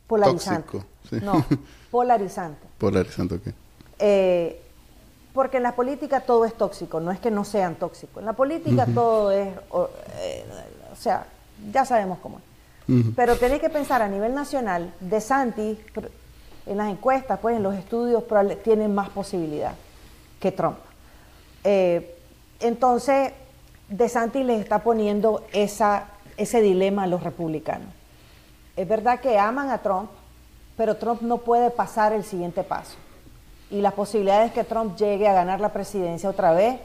polarizante. No, [LAUGHS] polarizante. Polarizante, ok. Eh, porque en la política todo es tóxico, no es que no sean tóxicos. En la política todo es, eh, o, sea, ya sabemos cómo es. Pero tenéis que pensar a nivel nacional, De Santi, en las encuestas, pues en los estudios, tienen más posibilidad que Trump. entonces, de Santi les está poniendo ese dilema a los republicanos. Es verdad que aman a Trump, pero Trump no puede pasar el siguiente paso. Y las posibilidades que Trump llegue a ganar la presidencia otra vez,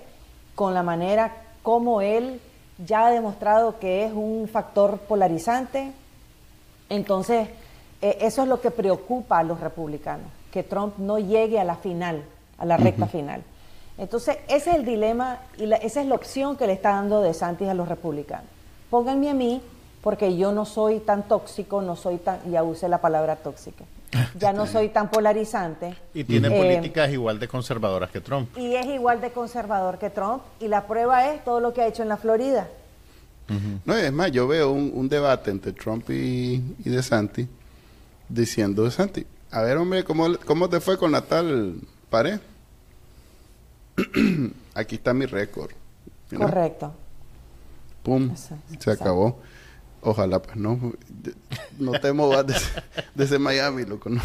con la manera como él ya ha demostrado que es un factor polarizante, entonces eh, eso es lo que preocupa a los republicanos, que Trump no llegue a la final, a la recta final. Entonces, ese es el dilema y esa es la opción que le está dando De Santis a los republicanos. Pónganme a mí, porque yo no soy tan tóxico, no soy tan, ya usé la palabra tóxica, ya no soy tan polarizante. Y tiene eh, políticas igual de conservadoras que Trump. Y es igual de conservador que Trump, y la prueba es todo lo que ha hecho en la Florida. No, es más, yo veo un, debate entre Trump y, De Santis diciendo, De Santis, a ver, hombre, ¿cómo, cómo te fue con la tal pared? [CLEARS THROAT] aquí está mi récord. Correcto. Pum, se acabó. Ojalá, pues no, no te movas desde, Miami, loco. ¿no?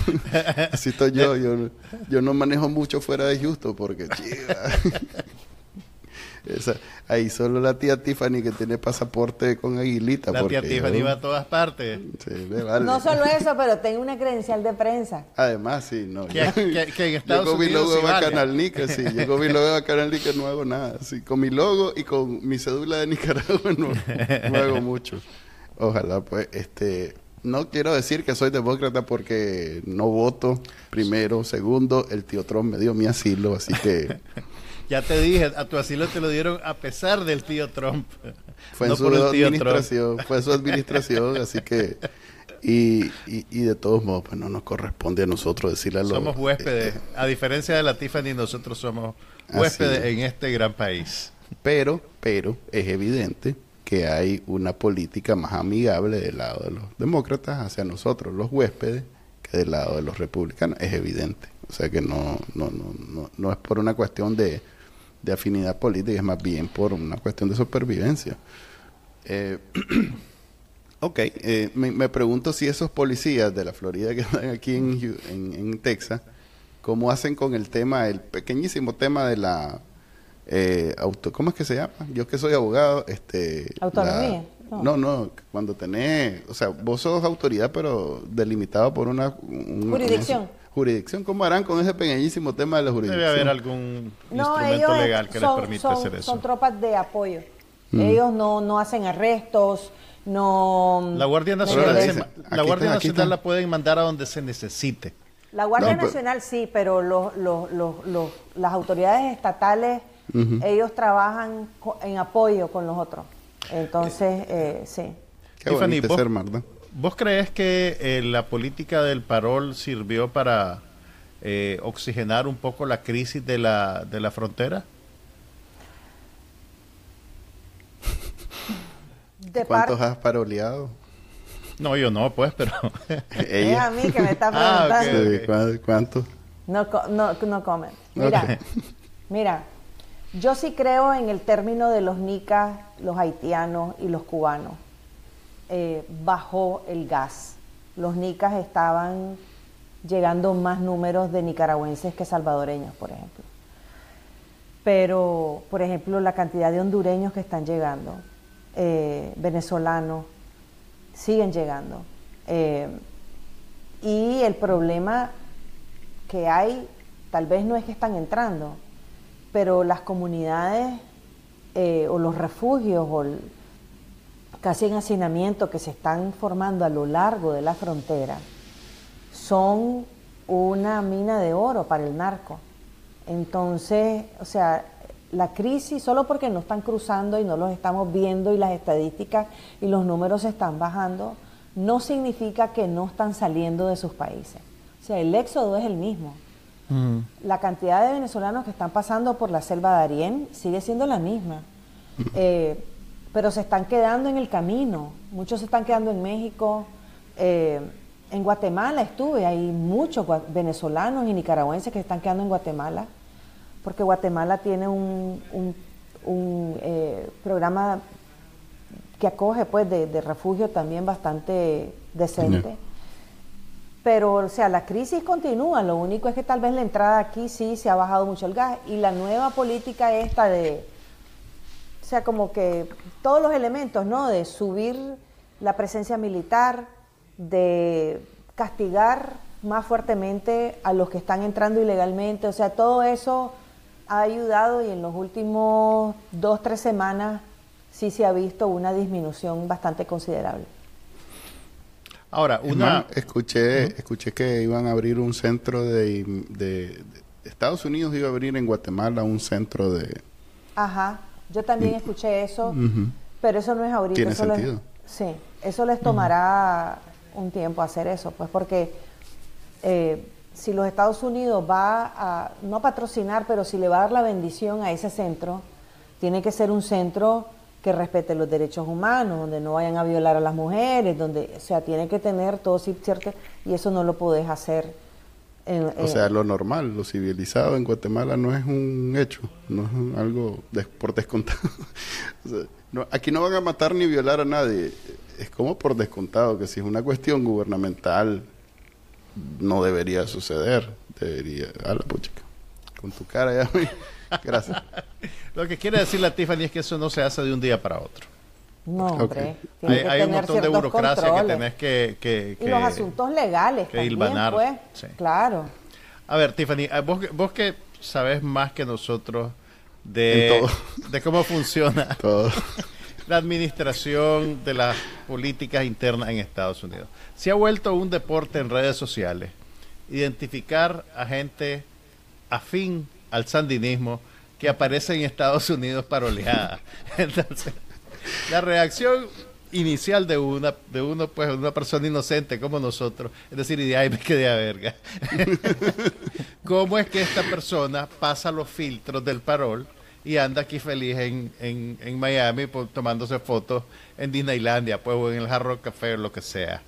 Así estoy yo, yo, yo no manejo mucho fuera de Houston porque, ahí solo la tía Tiffany que tiene pasaporte con aguilita. La tía Tiffany va a todas partes. No solo eso, pero tengo una credencial de prensa. Además, sí, no. Que, en Estados yo con mi logo de Canal Nica, sí. Yo con mi logo de Canal Nica no hago nada. Sí, con mi logo y con mi cédula de Nicaragua no, no hago mucho. Ojalá, pues, este... No quiero decir que soy demócrata porque no voto primero. Segundo, el tío Trump me dio mi asilo, así que [LAUGHS] Ya te dije, a tu asilo te lo dieron a pesar del tío Trump. Fue en su administración, fue su administración, así que... Y, y, de todos modos, pues no nos corresponde a nosotros decirle a los... Somos huéspedes. Eh, a diferencia de la Tiffany, nosotros somos huéspedes en este gran país. Pero, pero, es evidente que hay una política más amigable del lado de los demócratas hacia nosotros, los huéspedes, que del lado de los republicanos. Es evidente. O sea que no, no, no, no es por una cuestión de de afinidad política, es más bien por una cuestión de supervivencia. Eh, [CLEARS THROAT] ok, eh, me, pregunto si esos policías de la Florida que están aquí en, en, Texas, ¿cómo hacen con el tema, el pequeñísimo tema de la eh, auto, ¿cómo es que se llama? Yo que soy abogado, este... Autonomía. no. no. cuando tenés, o sea, vos sos autoridad, pero delimitado por una... Jurisdicción jurisdicción. ¿Cómo harán con ese pequeñísimo tema de la jurisdicción? Debe haber algún instrumento legal que les permita hacer eso. Son tropas de apoyo. Mm. Ellos no, no hacen arrestos, no... La Guardia Nacional, la Guardia Nacional la pueden mandar a donde se necesite. La Guardia Nacional sí, pero los, los, los, las autoridades estatales, ellos trabajan en apoyo con los otros. Entonces, eh, sí. Qué bonito ser, ¿Vos crees que eh, la política del parol sirvió para eh, oxigenar un poco la crisis de la, de la frontera? [LAUGHS] ¿Cuántos has paroleado? No, yo no, pues, pero... [LAUGHS] es a mí que me está [LAUGHS] ah, preguntando. ¿Cuántos? No, no, no comen. Mira, mira, yo sí creo en el término de los nicas, los haitianos y los cubanos eh, bajó el gas. Los nicas estaban llegando más números de nicaragüenses que salvadoreños, por ejemplo. Pero, por ejemplo, la cantidad de hondureños que están llegando, eh, venezolanos, siguen llegando. Eh, y el problema que hay, tal vez no es que están entrando, pero las comunidades o los refugios o casi en hacinamiento que se están formando a lo largo de la frontera son una mina de oro para el narco. Entonces, o sea, la crisis, solo porque no están cruzando y no los estamos viendo y las estadísticas y los números están bajando, no significa que no están saliendo de sus países. O sea, el éxodo es el mismo. Mm. La cantidad de venezolanos que están pasando por la selva de Arién sigue siendo la misma. Eh, pero se están quedando en el camino. Muchos se están quedando en México. Eh, en Guatemala estuve, hay muchos venezolanos y nicaragüenses que se están quedando en Guatemala, porque Guatemala tiene un, eh, programa que acoge pues de, refugio también bastante decente. Pero, o sea, la crisis continúa, lo único es que tal vez la entrada aquí sí se ha bajado mucho el gas y la nueva política esta de, o sea, como que todos los elementos, ¿no? De subir la presencia militar, de castigar más fuertemente a los que están entrando ilegalmente, o sea, todo eso ha ayudado y en los últimos dos, tres semanas sí se ha visto una disminución bastante considerable. Ahora, una... escuché, escuché que iban a abrir un centro de, Estados Unidos iba a abrir en Guatemala un centro de... Ajá, yo también escuché eso, pero eso no es ahorita. Tiene sentido. sí, eso les tomará un tiempo hacer eso, pues porque eh, si los Estados Unidos va a, no a patrocinar, pero si le va a dar la bendición a ese centro, tiene que ser un centro que respete los derechos humanos, donde no vayan a violar a las mujeres, donde, o sea, tiene que tener todo cierto, y eso no lo puedes hacer. o sea, lo normal, lo civilizado en Guatemala no es un hecho, no es algo por descontado. [LAUGHS] aquí no van a matar ni violar a nadie, es como por descontado que si es una cuestión gubernamental no debería suceder, debería, a la puchica, con tu cara ya. [LAUGHS] Gracias. Lo que quiere decir la Tiffany es que eso no se hace de un día para otro. No, hombre. Hay, un montón de burocracia que tenés que, Y los asuntos legales que también, pues. Claro. A ver, Tiffany, eh, vos, vos que sabes más que nosotros de, de cómo funciona [LAUGHS] la administración de las políticas internas en Estados Unidos. Se ha vuelto un deporte en redes sociales identificar a gente afín al sandinismo que aparece en Estados Unidos para oleada. [LAUGHS] Entonces, la reacción inicial de una de uno pues una persona inocente como nosotros es decir y de ahí me quedé a verga [LAUGHS] cómo es que esta persona pasa los filtros del parol y anda aquí feliz en, en, Miami pues, tomándose fotos en Disneylandia pues o en el Jarro Café o lo que sea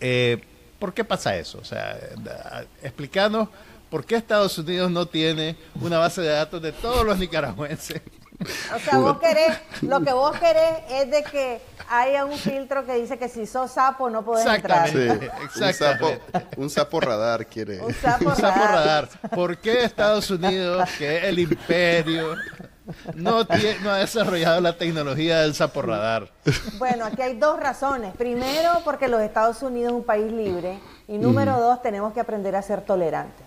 eh, ¿por qué pasa eso? o sea explícanos ¿por qué Estados Unidos no tiene una base de datos de todos los nicaragüenses? O sea, vos querés, lo que vos querés es de que haya un filtro que dice que si sos sapo no podés entrar. Sí, un, sapo, un sapo radar quiere. Un sapo, radar. ¿Por qué Estados Unidos, que es el imperio, no, tiene, no ha desarrollado la tecnología del sapo radar? Bueno, aquí hay dos razones. Primero, porque los Estados Unidos es un país libre. Y número dos, tenemos que aprender a ser tolerantes.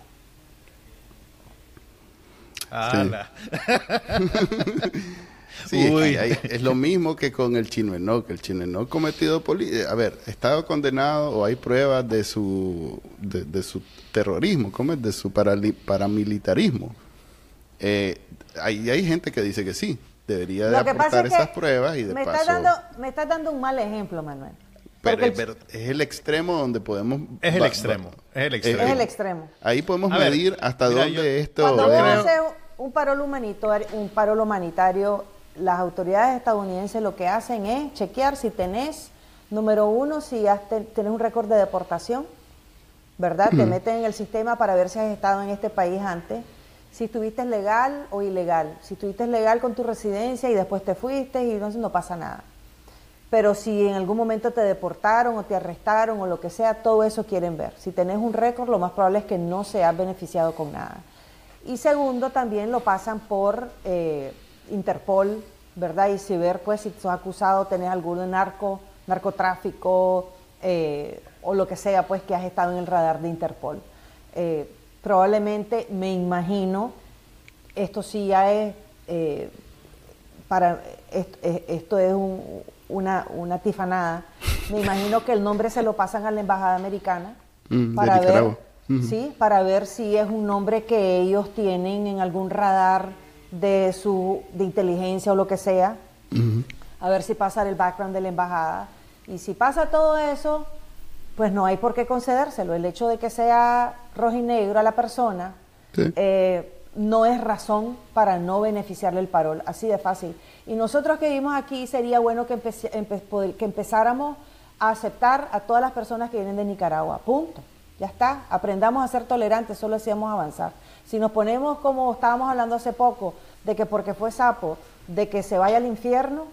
Sí. [LAUGHS] es lo mismo que con el chino que el chino ha cometido a ver, estado condenado o hay pruebas de su de, su terrorismo, ¿cómo es? De su paramilitarismo. Eh, hay, hay gente que dice que sí, debería de aportar esas pruebas y de me paso... dando, me estás dando un mal ejemplo, Manuel. Pero, es el extremo donde podemos... Es el extremo. Es el extremo. Es el extremo. Ahí podemos medir hasta dónde esto... Cuando haces un paro, humanitario, un paro humanitario, las autoridades estadounidenses lo que hacen es chequear si tenés, número uno, si tenés un récord de deportación, ¿verdad? Te meten en el sistema para ver si has estado en este país antes. Si estuviste legal o ilegal. Si estuviste legal con tu residencia y después te fuiste y entonces no pasa nada. Pero si en algún momento te deportaron o te arrestaron o lo que sea, todo eso quieren ver. Si tenés un récord, lo más probable es que no seas beneficiado con nada. Y segundo, también lo pasan por eh, Interpol, ¿verdad? Y si ver, pues, si sos acusado, tenés algún narco, narcotráfico eh, o lo que sea, pues, que has estado en el radar de Interpol. Eh, probablemente, me imagino, esto sí ya es, para, esto, es un una, una tifanada. Me imagino que el nombre se lo pasan a la embajada americana mm, para ver, sí, para ver si es un nombre que ellos tienen en algún radar de su de inteligencia o lo que sea. A ver si pasa el background de la embajada. Y si pasa todo eso, pues no hay por qué concedérselo. El hecho de que sea rojo y negro a la persona eh, no es razón para no beneficiarle el parol, así de fácil. Y nosotros que vivimos aquí sería bueno que, que empezáramos a aceptar a todas las personas que vienen de Nicaragua. Punto. Ya está. Aprendamos a ser tolerantes, solo hacíamos avanzar. Si nos ponemos como estábamos hablando hace poco, de que porque fue sapo, de que se vaya al infierno,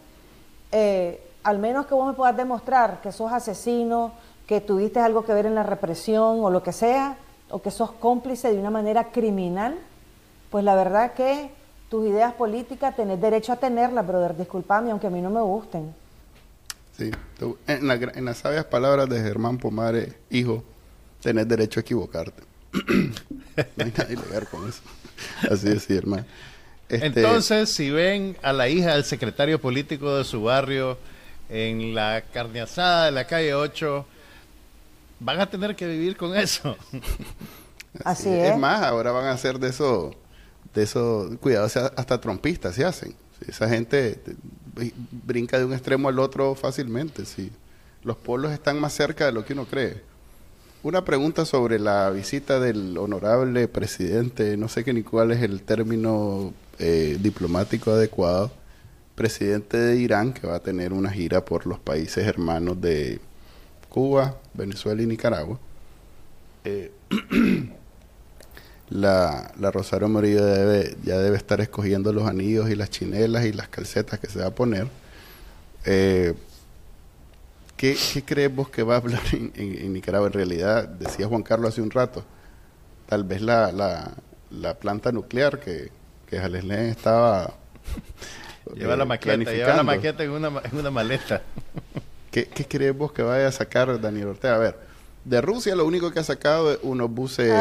eh, al menos que vos me puedas demostrar que sos asesino, que tuviste algo que ver en la represión o lo que sea, o que sos cómplice de una manera criminal, pues la verdad que tus ideas políticas tenés derecho a tenerlas, brother, disculpame, aunque a mí no me gusten. Sí, en, las sabias palabras de Germán Pomare, hijo, tenés derecho a equivocarte. [COUGHS] no hay nada ilegal con eso. Así es, sí, hermano. Este, Entonces, si ven a la hija del secretario político de su barrio en la carne asada de la calle 8, van a tener que vivir con eso. Así, es. es. más, ahora van a hacer de eso de eso, cuidado, hasta trompistas se hacen. Esa gente brinca de un extremo al otro fácilmente. Sí. Los polos están más cerca de lo que uno cree. Una pregunta sobre la visita del honorable presidente, no sé qué ni cuál es el término eh, diplomático adecuado, presidente de Irán, que va a tener una gira por los países hermanos de Cuba, Venezuela y Nicaragua. Eh, [CLEARS THROAT] la, la Rosario Murillo debe, ya debe estar escogiendo los anillos y las chinelas y las calcetas que se va a poner. Eh, ¿qué, ¿qué, crees vos que va a hablar en, Nicaragua? En realidad, decía Juan Carlos hace un rato, tal vez la, la, la planta nuclear que, que Jaleslen estaba... [LAUGHS] lleva la eh, maqueta, lleva la maqueta en una, en una maleta. [LAUGHS] ¿Qué, ¿Qué crees vos que vaya a sacar Daniel Ortega? A ver, de Rusia lo único que ha sacado es unos buses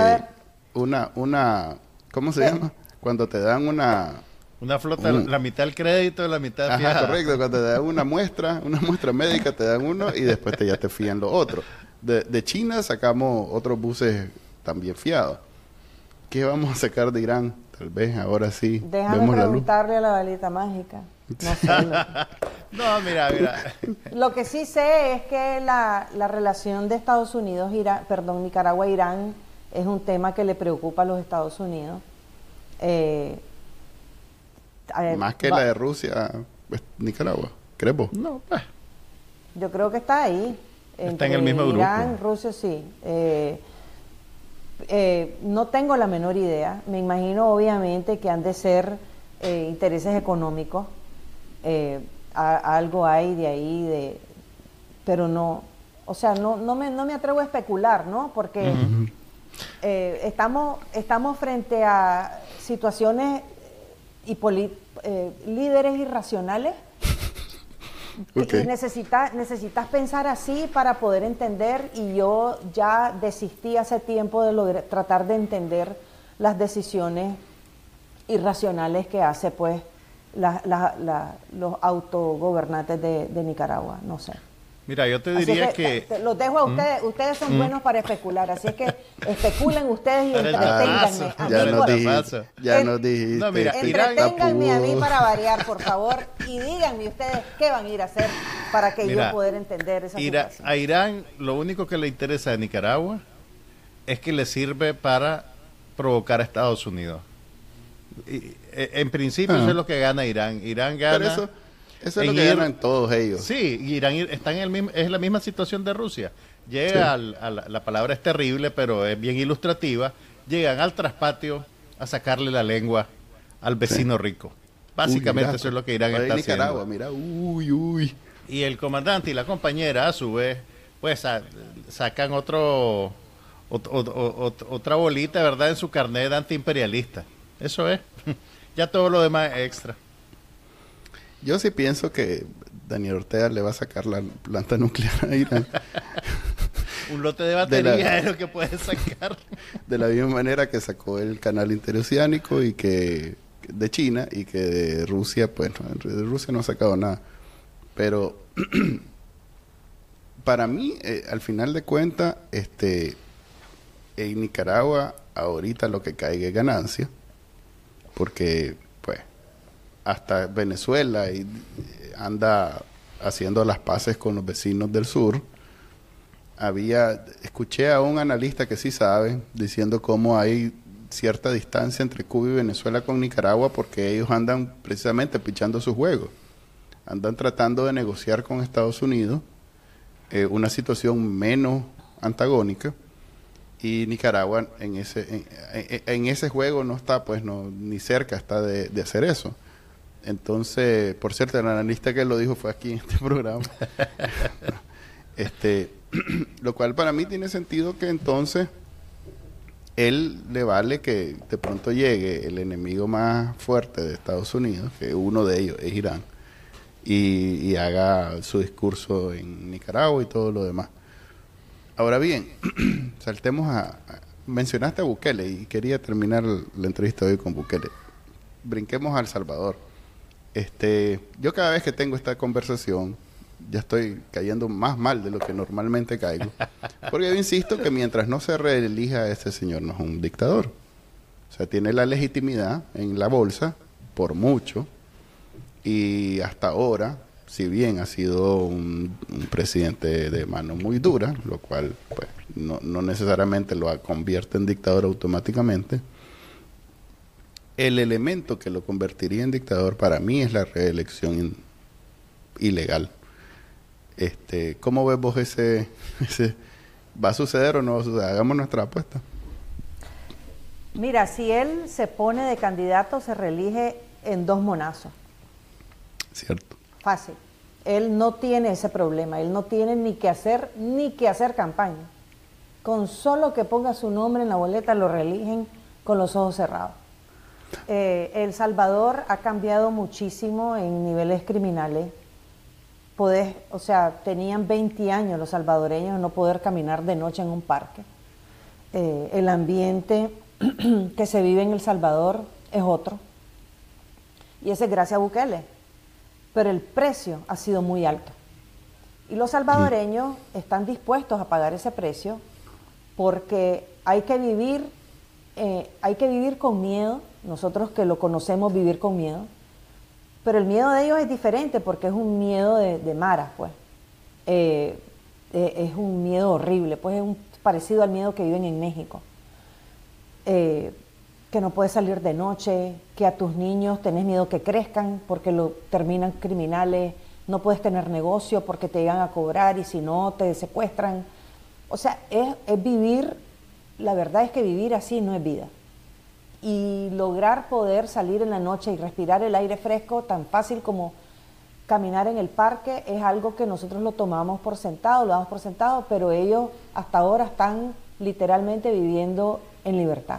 una, una, ¿cómo se llama? Cuando te dan una... Una flota, la mitad del crédito, la mitad Ajá, correcto. Cuando te dan una muestra, una muestra médica, te dan uno y después te, ya te fían lo otro. De, de China sacamos otros buses también fiados. ¿Qué vamos a sacar de Irán? Tal vez ahora sí. Déjame vemos preguntarle a la balita mágica. No sé. [LAUGHS] no, mira, mira. Lo que sí sé es que la, la relación de Estados Unidos, Irán, perdón, Nicaragua-Irán es un tema que le preocupa a los Estados Unidos. Eh, Más que la de Rusia, pues, Nicaragua, ¿crees No, pues. Yo creo que está ahí. Está en el mismo Irán, Rusia, sí. Eh, eh, no tengo la menor idea. Me imagino, obviamente, que han de ser intereses económicos. algo hay de ahí, de, pero no, o sea, no, no, me, no me atrevo a especular, ¿no? Porque eh, estamos, estamos frente a situaciones y eh, líderes irracionales [LAUGHS] que necesitas, necesitas pensar así para poder entender y yo ya desistí hace tiempo de tratar de entender las decisiones irracionales que hace pues los autogobernantes de, de Nicaragua, no sé. Mira, yo te diría que, Los dejo a ustedes, ustedes son buenos para especular, así es que [LAUGHS] especulen ustedes y entreténganme. Ah, ya nos dijiste, ya nos dijiste. No, mira, entreténganme a mí para variar, por [LAUGHS] favor, y díganme ustedes qué van a ir a hacer para que yo pueda entender esa situación. A Irán lo único que le interesa a Nicaragua es que le sirve para provocar a Estados Unidos. Y, eh, en principio eso es lo que gana Irán. Irán gana... Eso es lo que ganan todos ellos. Sí, Irán está en el mismo, es la misma situación de Rusia. Llega a la, palabra es terrible, pero es bien ilustrativa. Llegan al traspatio a sacarle la lengua al vecino rico. Básicamente eso es lo que Irán está haciendo. Mira, uy, uy. Y el comandante y la compañera, a su vez, pues sacan otro, otra bolita, ¿verdad? En su carnet antiimperialista. Eso es. [LAUGHS] ya todo lo demás es extra. Yo sí pienso que Daniel Ortega le va a sacar la planta nuclear a Irán. [LAUGHS] Un lote de batería es lo que puede sacar. [LAUGHS] De la misma manera que sacó el canal interoceánico y que de China y que de Rusia, pues de Rusia no ha sacado nada. Pero [CLEARS THROAT] para mí, eh, al final de cuentas, este, en Nicaragua ahorita lo que caiga es ganancia, porque hasta Venezuela y, eh, anda haciendo las paces con los vecinos del sur. Había, escuché a un analista que sí sabe, diciendo cómo hay cierta distancia entre Cuba y Venezuela con Nicaragua porque ellos andan precisamente pichando sus juegos. Andan tratando de negociar con Estados Unidos eh, una situación menos antagónica y Nicaragua en ese en, ese juego no está pues no ni cerca está de, de, hacer eso entonces por cierto el analista que lo dijo fue aquí en este [LAUGHS] programa este [CLEARS THROAT] lo cual para mí tiene sentido que entonces él le vale que de pronto llegue el enemigo más fuerte de Estados Unidos, que uno de ellos es Irán, y, haga su discurso en Nicaragua y todo lo demás. Ahora bien, [CLEARS THROAT] saltemos a, Mencionaste a Bukele y quería terminar la entrevista hoy con Bukele. Brinquemos a El Salvador. Este, yo cada vez que tengo esta conversación, ya estoy cayendo más mal de lo que normalmente caigo. [LAUGHS] Porque yo insisto que mientras no se reelija este señor, no es un dictador. O sea, tiene la legitimidad en la bolsa, por mucho, y hasta ahora, si bien ha sido un, presidente de mano muy dura, lo cual pues, no, no necesariamente lo convierte en dictador automáticamente, el elemento que lo convertiría en dictador para mí es la reelección ilegal. Este, ¿Cómo ves vos [LAUGHS] ese, ¿Va a suceder o no va a suceder? Hagamos nuestra apuesta. Mira, si él se pone de candidato, se reelige en dos monazos. Cierto. Fácil. Él no tiene ese problema. Él no tiene ni que hacer ni que hacer campaña. Con solo que ponga su nombre en la boleta, lo reeligen con los ojos cerrados. Eh, el Salvador ha cambiado muchísimo en niveles criminales podés, o sea, tenían 20 años los salvadoreños no poder caminar de noche en un parque. Eh, el ambiente [CLEARS THROAT] que se vive en El Salvador es otro. Y ese es gracias a Bukele. Pero el precio ha sido muy alto. Y los salvadoreños están dispuestos a pagar ese precio porque hay que vivir, eh, hay que vivir con miedo. Nosotros que lo conocemos vivir con miedo pero el miedo de ellos es diferente porque es un miedo de, de maras, pues. Eh, eh, es un miedo horrible, pues es un, parecido al miedo que viven en México. Eh, que no puedes salir de noche, que a tus niños tenés miedo que crezcan porque lo terminan criminales, no puedes tener negocio porque te llegan a cobrar y si no te secuestran. O sea, es, es vivir, la verdad es que vivir así no es vida y lograr poder salir en la noche y respirar el aire fresco tan fácil como caminar en el parque es algo que nosotros lo tomamos por sentado, lo damos por sentado, pero ellos hasta ahora están literalmente viviendo en libertad.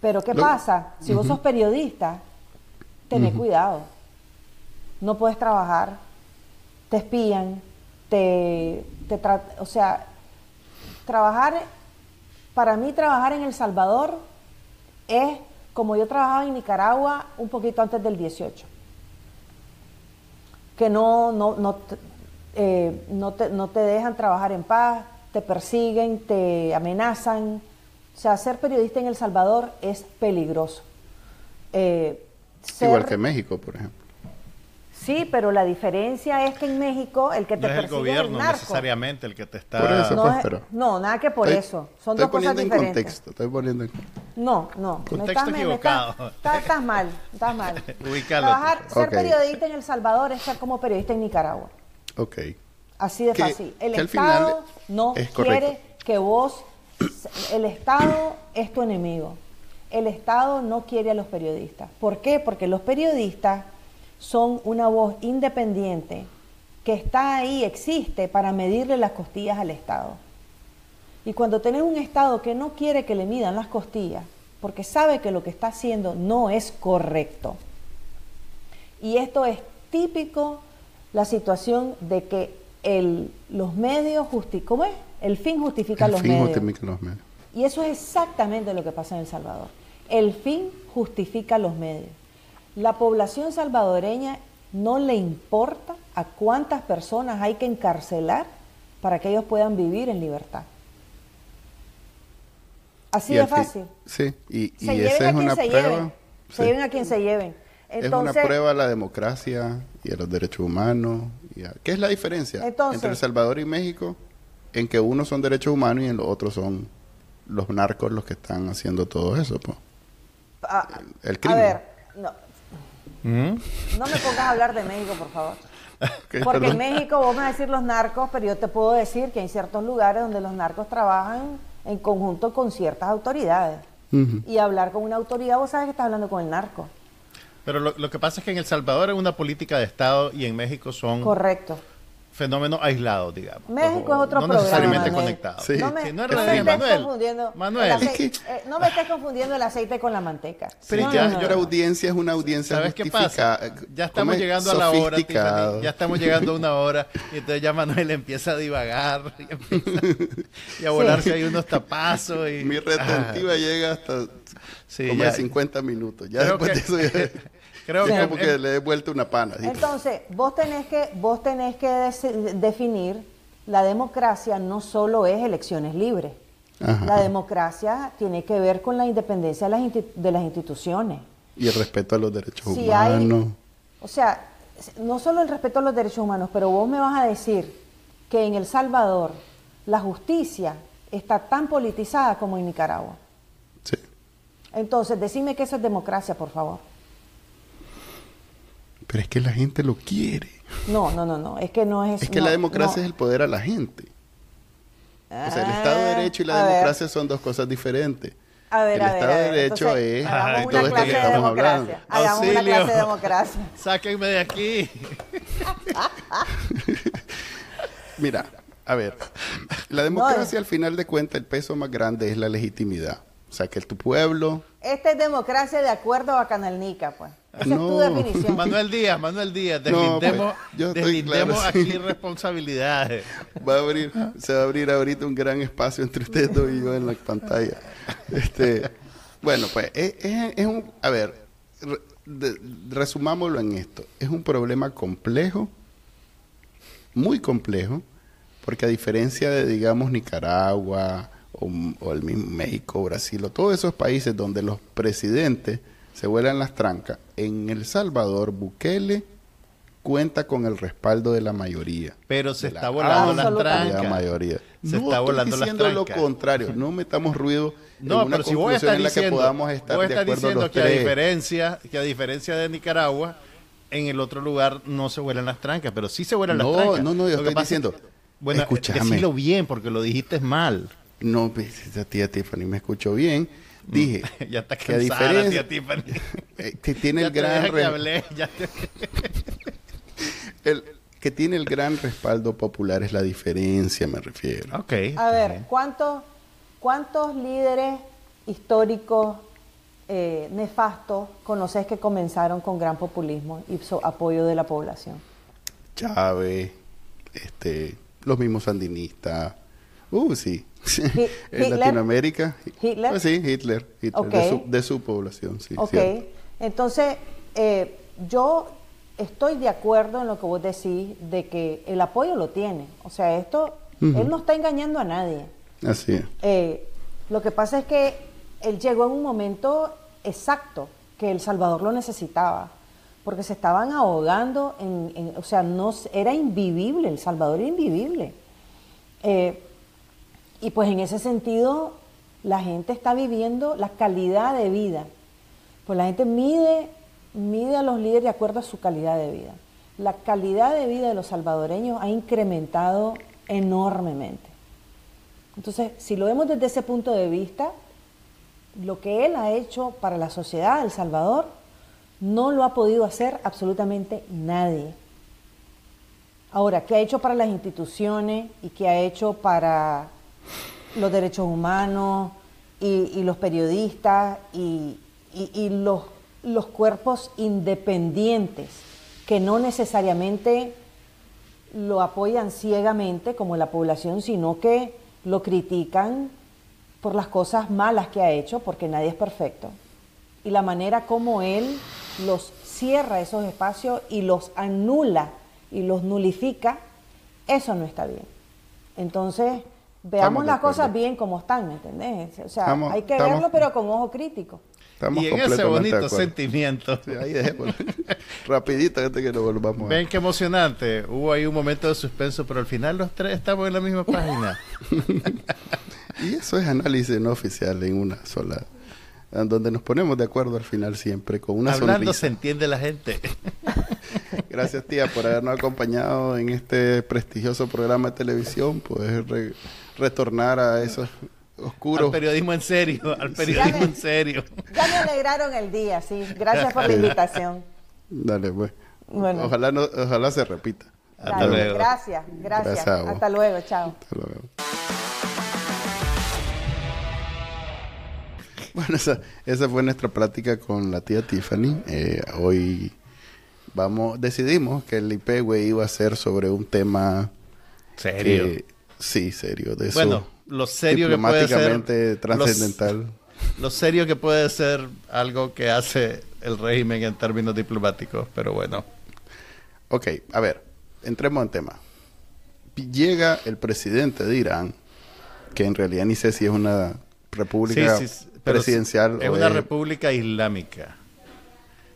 Pero ¿qué pasa? Si vos sos periodista, tenés cuidado. No puedes trabajar, te espían, te, te o sea, trabajar, para mí trabajar en El Salvador es como yo trabajaba en Nicaragua un poquito antes del 18, que no, no, no, eh, no, te, no te dejan trabajar en paz, te persiguen, te amenazan. O sea, ser periodista en El Salvador es peligroso. Eh, Igual que México, por ejemplo. Sí, pero la diferencia es que en México el que te no es el gobierno necesariamente el que te está... Por eso, no, pues, pero... no, nada que por eso. Son dos cosas diferentes. Contexto, estoy poniendo en No, no. Contexto equivocado. estás, mal, estás mal. [LAUGHS] Ubicalo. Trabajar, ser periodista en El Salvador es ser como periodista en Nicaragua. Ok. Así de fácil. El Estado no quiere que vos... El Estado es tu enemigo. El Estado no quiere a los periodistas. ¿Por qué? Porque los periodistas son una voz independiente que está ahí, existe para medirle las costillas al Estado. Y cuando tenés un Estado que no quiere que le midan las costillas, porque sabe que lo que está haciendo no es correcto, y esto es típico la situación de que el, los medios, ¿cómo es? El fin justifica los medios. los medios. Y eso es exactamente lo que pasa en El Salvador. El fin justifica los medios. La población salvadoreña no le importa a cuántas personas hay que encarcelar para que ellos puedan vivir en libertad. Así de fácil. Sí, y, esa es una prueba. Se lleven a quien se lleven. es una prueba a la democracia y a los derechos humanos. ¿Qué es la diferencia entre El Salvador y México? En que unos son derechos humanos y en los otros son los narcos los que están haciendo todo eso. Pues. el, crimen. A ver, no. ¿Mm? no me pongas a hablar de México, por favor. [LAUGHS] Porque en México vos me vas a decir los narcos, pero yo te puedo decir que hay ciertos lugares donde los narcos trabajan en conjunto con ciertas autoridades. Y hablar con una autoridad, vos sabes que estás hablando con el narco. Pero lo, lo, que pasa es que en El Salvador es una política de Estado y en México son... Correcto fenómenos aislados, digamos. México es otro no programa. No necesariamente conectados. Sí. No me, no, no me Manuel. Confundiendo Manuel. Aceite, eh, no me estés confundiendo el aceite con la manteca. Pero ya la audiencia es una audiencia ¿Sabes qué pasa? Ya estamos llegando a la hora, Tiffany, Ya estamos llegando a una hora y entonces ya Manuel empieza a divagar y, empieza, y a volarse ahí unos tapazos. Y, Mi retentiva llega hasta sí, como ya, 50 minutos. Ya después de eso ya... [LAUGHS] Creo que como que le he vuelto una pana. Entonces, vos tenés que, vos tenés que definir, la democracia no solo es elecciones libres. La democracia tiene que ver con la independencia de las, instituciones. Y el respeto a los derechos humanos. o sea, no solo el respeto a los derechos humanos, pero vos me vas a decir que en El Salvador la justicia está tan politizada como en Nicaragua. Sí. Entonces, decime que eso es democracia, por favor. Pero es que la gente lo quiere. No, no, no, no. Es que no es. Es que la democracia es el poder a la gente. o sea, el Estado de ah, Derecho y la democracia son dos cosas diferentes. A ver, el a Estado de Derecho es todo esto que estamos hablando. Hagamos una clase de democracia. [LAUGHS] Sáquenme de aquí. [LAUGHS] Mira, a ver, la democracia al final de cuentas el peso más grande es la legitimidad. O sea, que tu pueblo... Esta es democracia de acuerdo a Canalnica, pues. Esa es tu definición. Manuel Díaz, Manuel Díaz, deslindemos, pues, aquí responsabilidades. Va a abrir, se va a abrir ahorita un gran espacio entre ustedes dos y yo en la pantalla. Este, bueno, pues es, un... A ver, resumámoslo en esto. Es un problema complejo, muy complejo, porque a diferencia de, digamos, Nicaragua o, el mismo México, Brasil, o todos esos países donde los presidentes se vuelan las trancas, en El Salvador, Bukele cuenta con el respaldo de la mayoría. Pero se está volando las trancas. La mayoría. Se no está volando estoy diciendo lo contrario, no metamos ruido no, en una pero si voy a estar en la que podamos estar voy a estar diciendo que a diferencia que a diferencia de Nicaragua en el otro lugar no se vuelan las trancas, pero sí se vuelan las trancas. No, no, no, yo estoy diciendo. bueno, escúchame. decilo bien porque lo dijiste mal. No, pues, tía Tiffany me escuchó bien. Dije [LAUGHS] ya está que a diferencia tía Tiffany. [LAUGHS] Eh, que tiene [LAUGHS] el gran el que tiene el gran respaldo popular es la diferencia, me refiero. Okay, a ver, ¿cuántos cuántos líderes históricos eh, nefastos conoces que comenzaron con gran populismo y apoyo de la población? Chávez, este, los mismos sandinistas. Uh, sí. En Latinoamérica. Hitler. Pues sí, Hitler. de, su, población, sí. Ok. Entonces, eh, yo estoy de acuerdo en lo que vos decís de que el apoyo lo tiene. O sea, esto, él no está engañando a nadie. Así es. Eh, lo que pasa es que él llegó en un momento exacto que El Salvador lo necesitaba, porque se estaban ahogando, en, o sea, no era invivible, El Salvador era invivible. Eh, y pues en ese sentido, la gente está viviendo la calidad de vida. Pues la gente mide, mide a los líderes de acuerdo a su calidad de vida. La calidad de vida de los salvadoreños ha incrementado enormemente. Entonces, si lo vemos desde ese punto de vista, lo que él ha hecho para la sociedad de El Salvador no lo ha podido hacer absolutamente nadie. Ahora, ¿qué ha hecho para las instituciones y qué ha hecho para los derechos humanos y, los periodistas y, los, los cuerpos independientes que no necesariamente lo apoyan ciegamente como la población, sino que lo critican por las cosas malas que ha hecho, porque nadie es perfecto. Y la manera como él los cierra esos espacios y los anula y los nulifica, eso no está bien. Entonces, veamos las cosas bien como están, ¿me entendés? O sea, hay que verlo, pero con ojo crítico. Estamos y en ese bonito sentimiento. Sí, ahí dejémoslo. [LAUGHS] Rapidito antes que nos volvamos. Ven qué emocionante. Hubo ahí un momento de suspenso, pero al final los tres estamos en la misma página. [LAUGHS] y eso es análisis no oficial en una sola. Donde nos ponemos de acuerdo al final siempre con una Hablando se entiende la gente. [LAUGHS] [LAUGHS] Gracias, tía, por habernos acompañado en este prestigioso programa de televisión. Poder retornar a esos oscuro. Al periodismo en serio, al periodismo en serio. Ya me alegraron el día, sí. Gracias por la invitación. Dale, pues. Bueno. Ojalá, no, ojalá se repita. Hasta luego. Gracias, gracias. Hasta luego, chao. Hasta luego. Bueno, esa, esa, fue nuestra plática con la tía Tiffany. Eh, hoy vamos, decidimos que el IPW iba a ser sobre un tema serio. sí, serio. De bueno, lo serio que puede ser trascendental. Lo, serio que puede ser algo que hace el régimen en términos diplomáticos, pero bueno. Ok, a ver, entremos en tema. Llega el presidente de Irán, que en realidad ni sé si es una república presidencial. Es una república islámica.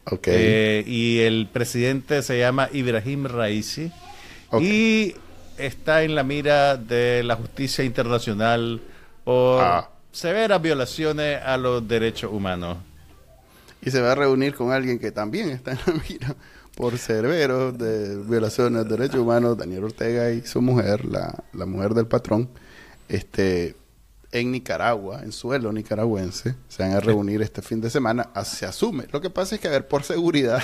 Ok. Eh, y el presidente se llama Ibrahim Raisi. Y está en la mira de la justicia internacional por ah. severas violaciones a los derechos humanos. Y se va a reunir con alguien que también está en la mira por severos de violaciones de derechos humanos, Daniel Ortega y su mujer, la, la mujer del patrón. Este, en Nicaragua, en suelo nicaragüense, se van a reunir este fin de semana, ah, se asume. Lo que pasa es que, a ver, por seguridad...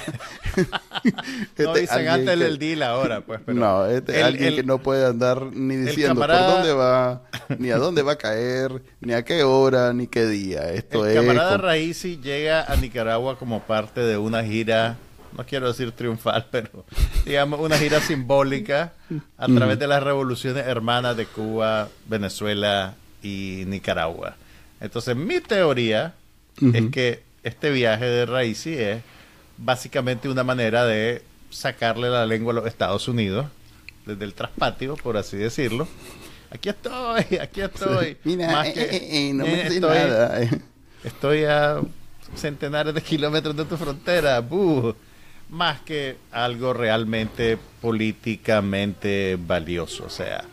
[LAUGHS] este, no dicen antes el deal ahora, pues. Pero no, este, alguien que no puede andar ni diciendo por dónde va, ni a dónde va a caer, ni a qué hora, ni qué día. Esto el camarada Raíci llega a Nicaragua como parte de una gira no quiero decir triunfal, [LAUGHS] pero digamos una gira simbólica a través de las revoluciones hermanas de Cuba, Venezuela y Nicaragua. Entonces, mi teoría es que este viaje de Raisi es básicamente una manera de sacarle la lengua a los Estados Unidos desde el traspatio, por así decirlo. Aquí estoy, [LAUGHS] aquí estoy. Mira, eh, eh, eh, no me estoy, nada. Estoy a centenares de kilómetros de tu frontera. Más que algo realmente políticamente valioso. O sea,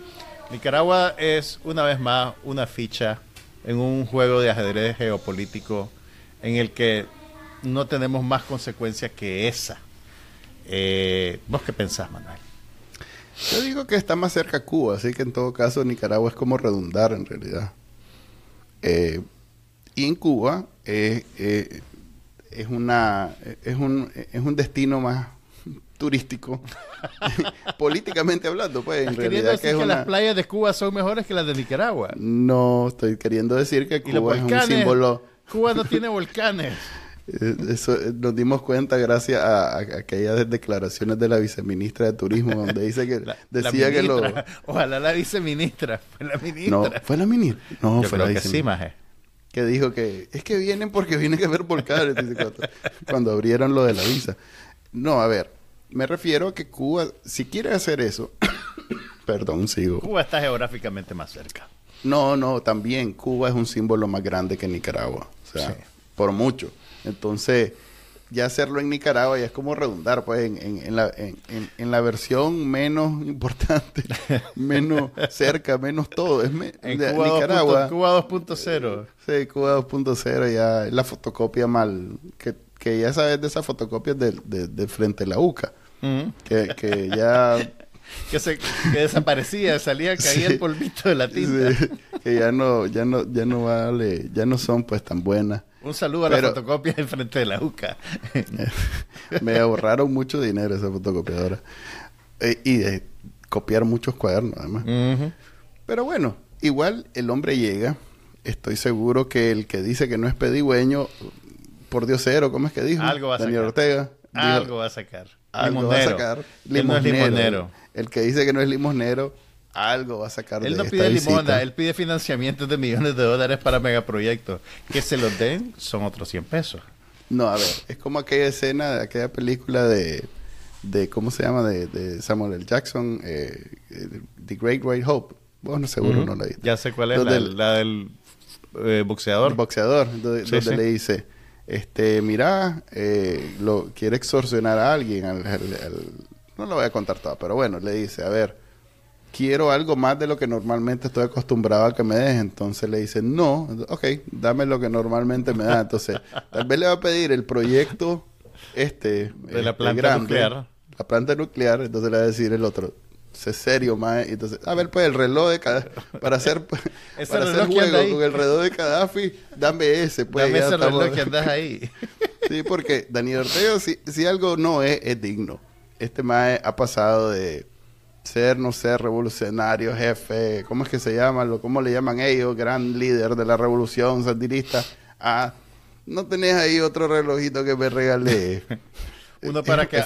Nicaragua es una vez más una ficha en un juego de ajedrez geopolítico en el que no tenemos más consecuencias que esa. Eh, ¿Vos qué pensás, Manuel? Yo digo que está más cerca Cuba, así que en todo caso Nicaragua es como redundar en realidad. Eh, y en Cuba eh, es, una, es, un, es un destino más turístico, [LAUGHS] políticamente hablando, pues en realidad decir que, las playas de Cuba son mejores que las de Nicaragua. No, estoy queriendo decir que Cuba es un símbolo. Cuba no [LAUGHS] tiene volcanes. Eh, eso eh, nos dimos cuenta gracias a, aquellas declaraciones de la viceministra de Turismo, donde dice que [LAUGHS] decía que lo. Ojalá la viceministra, fue la ministra. No, fue la ministra. No, fue la viceministra. Que dijo que es que vienen porque vienen a ver volcanes, cuando abrieron lo de la visa. No, a ver, me refiero a que Cuba, si quiere hacer eso, [COUGHS] perdón, sigo. Cuba está geográficamente más cerca. No, no, también Cuba es un símbolo más grande que Nicaragua, o sea, por mucho. Entonces, ya hacerlo en Nicaragua ya es como redundar, pues, en, la, en, la versión menos [LAUGHS] importante, menos cerca, menos todo. Es en Cuba Nicaragua. Cuba 2.0. Sí, Cuba 2.0 ya es la fotocopia mal, que, que ya sabes de esas fotocopias de, de frente a la UCA que, ya... [LAUGHS] que, se, que desaparecía, salía, caía el polvito de la tinta. [LAUGHS] que ya no, ya no, ya no vale, ya no son pues tan buenas. Un saludo a la fotocopia en frente de la UCA. [LAUGHS] me ahorraron mucho dinero esa fotocopiadora. Eh, y de copiar muchos cuadernos, además. Pero bueno, igual el hombre llega. Estoy seguro que el que dice que no es pedigüeño, por Dios cero, ¿cómo es que dijo? Algo va a Daniel Ortega. Algo va a sacar algo va a sacar. Limosnero. El que dice que no es limosnero, algo va a sacar. Él no pide limona, él pide financiamiento de millones de dólares para megaproyectos. Que se los den son otros 100 pesos. No, a ver, es como aquella escena de aquella película de, de ¿cómo se llama? De, Samuel L. Jackson, eh, The Great Great Hope. Bueno, seguro no la viste. Ya sé cuál es, la, del eh, boxeador. El boxeador, donde, le dice, este, mira, eh, lo, quiere extorsionar a alguien, no lo voy a contar todo, pero bueno, le dice, a ver, quiero algo más de lo que normalmente estoy acostumbrado a que me des. Entonces le dice, no, ok, dame lo que normalmente me da. Entonces, tal vez le va a pedir el proyecto este de la este, planta nuclear. La planta nuclear, entonces le va a decir el otro, sé serio, más. Entonces, a ver, pues el reloj de para hacer [LAUGHS] para hacer juego con el reloj de Gaddafi, dame ese, pues. Dame ese reloj que andas ahí. [LAUGHS] sí, porque Daniel Ortega, si, si algo no es, es digno. Este mae ha pasado de ser, no ser revolucionario, jefe, ¿cómo es que se llama? ¿Cómo le llaman ellos? Gran líder de la revolución sandinista. Ah, no tenés ahí otro relojito que me regalé. [LAUGHS] uno, para que,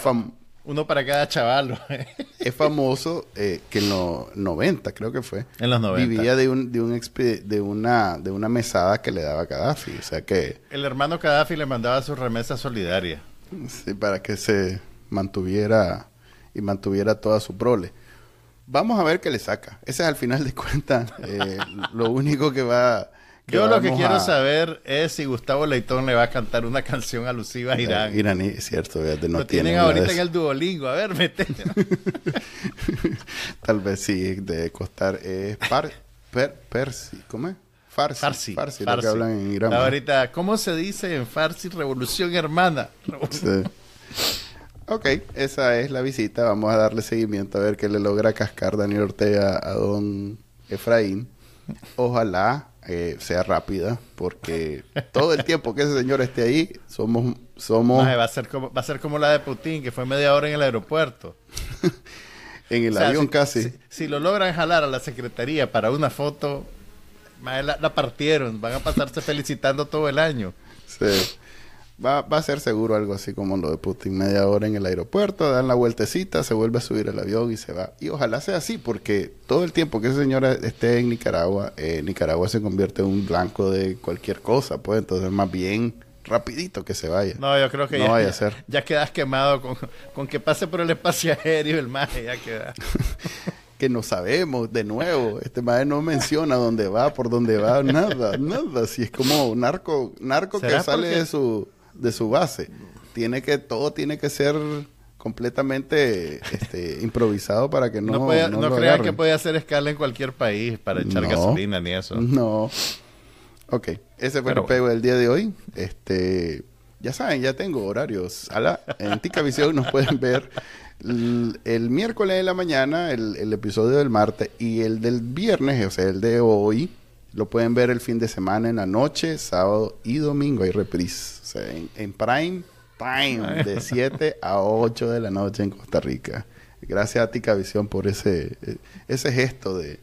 uno para cada chaval. [LAUGHS] es famoso eh, que en los 90, creo que fue. En los 90. Vivía de, un, de, un de, una, de una mesada que le daba Gaddafi. O sea que... El hermano Gaddafi le mandaba su remesa solidaria. Sí, para que se mantuviera y mantuviera toda su prole. Vamos a ver qué le saca. Ese es al final de cuentas eh, [LAUGHS] lo único que va. Yo lo que quiero saber es si Gustavo Leitón le va a cantar una [LAUGHS] canción alusiva a eh, Irán. iraní, es cierto, no lo tienen ahorita en el Duolingo. A ver, mete. [LAUGHS] Tal vez sí, de costar. Es par, per, persi, ¿cómo es? Farsi. Farsi. Farsi, lo que hablan en Irán. Ahorita, ¿cómo se dice en Farsi revolución hermana? Sí. Ok, esa es la visita. Vamos a darle seguimiento a ver qué le logra cascar Daniel Ortega a don Efraín. Ojalá eh, sea rápida, porque todo el tiempo que ese señor esté ahí, somos... somos... va, a ser como, va a ser como la de Putin, que fue media hora en el aeropuerto. [LAUGHS] en el avión casi. Si, lo logran jalar a la secretaría para una foto, la, la partieron. Van a pasarse felicitando todo el año. Sí. Va, va a ser seguro algo así como lo de Putin, media hora en el aeropuerto, dan la vueltecita, se vuelve a subir el avión y se va. Y ojalá sea así, porque todo el tiempo que ese señor esté en Nicaragua, eh, Nicaragua se convierte en un blanco de cualquier cosa, pues entonces más bien rapidito que se vaya. No, yo creo que ya, vaya a ser. ya quedas quemado con, con que pase por el espacio aéreo el maje, ya queda. [LAUGHS] que no sabemos, de nuevo, este maje no menciona dónde va, por dónde va, nada, nada. Si es como narco, narco que sale de su de su base. Tiene que, todo tiene que ser completamente este, [LAUGHS] improvisado para que no No, no, crean que puede hacer escala en cualquier país para echar gasolina ni eso. No. Ok, ese fue el pego del día de hoy. Este, ya saben, ya tengo horarios. A la, en Ticavisión nos pueden ver el, miércoles de la mañana, el, el, episodio del martes y el del viernes, o sea, el de hoy, lo pueden ver el fin de semana en la noche, sábado y domingo. Hay reprise. O sea, en, prime time, de 7 a 8 de la noche en Costa Rica. Gracias a Tica Visión por ese, ese gesto de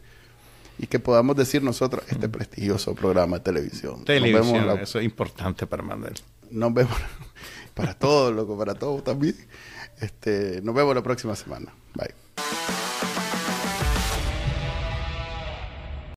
y que podamos decir nosotros este prestigioso programa de televisión. Televisión, eso es importante para Manuel. Nos vemos [LAUGHS] para todos, loco, para todos también. Este, nos vemos la próxima semana. Bye.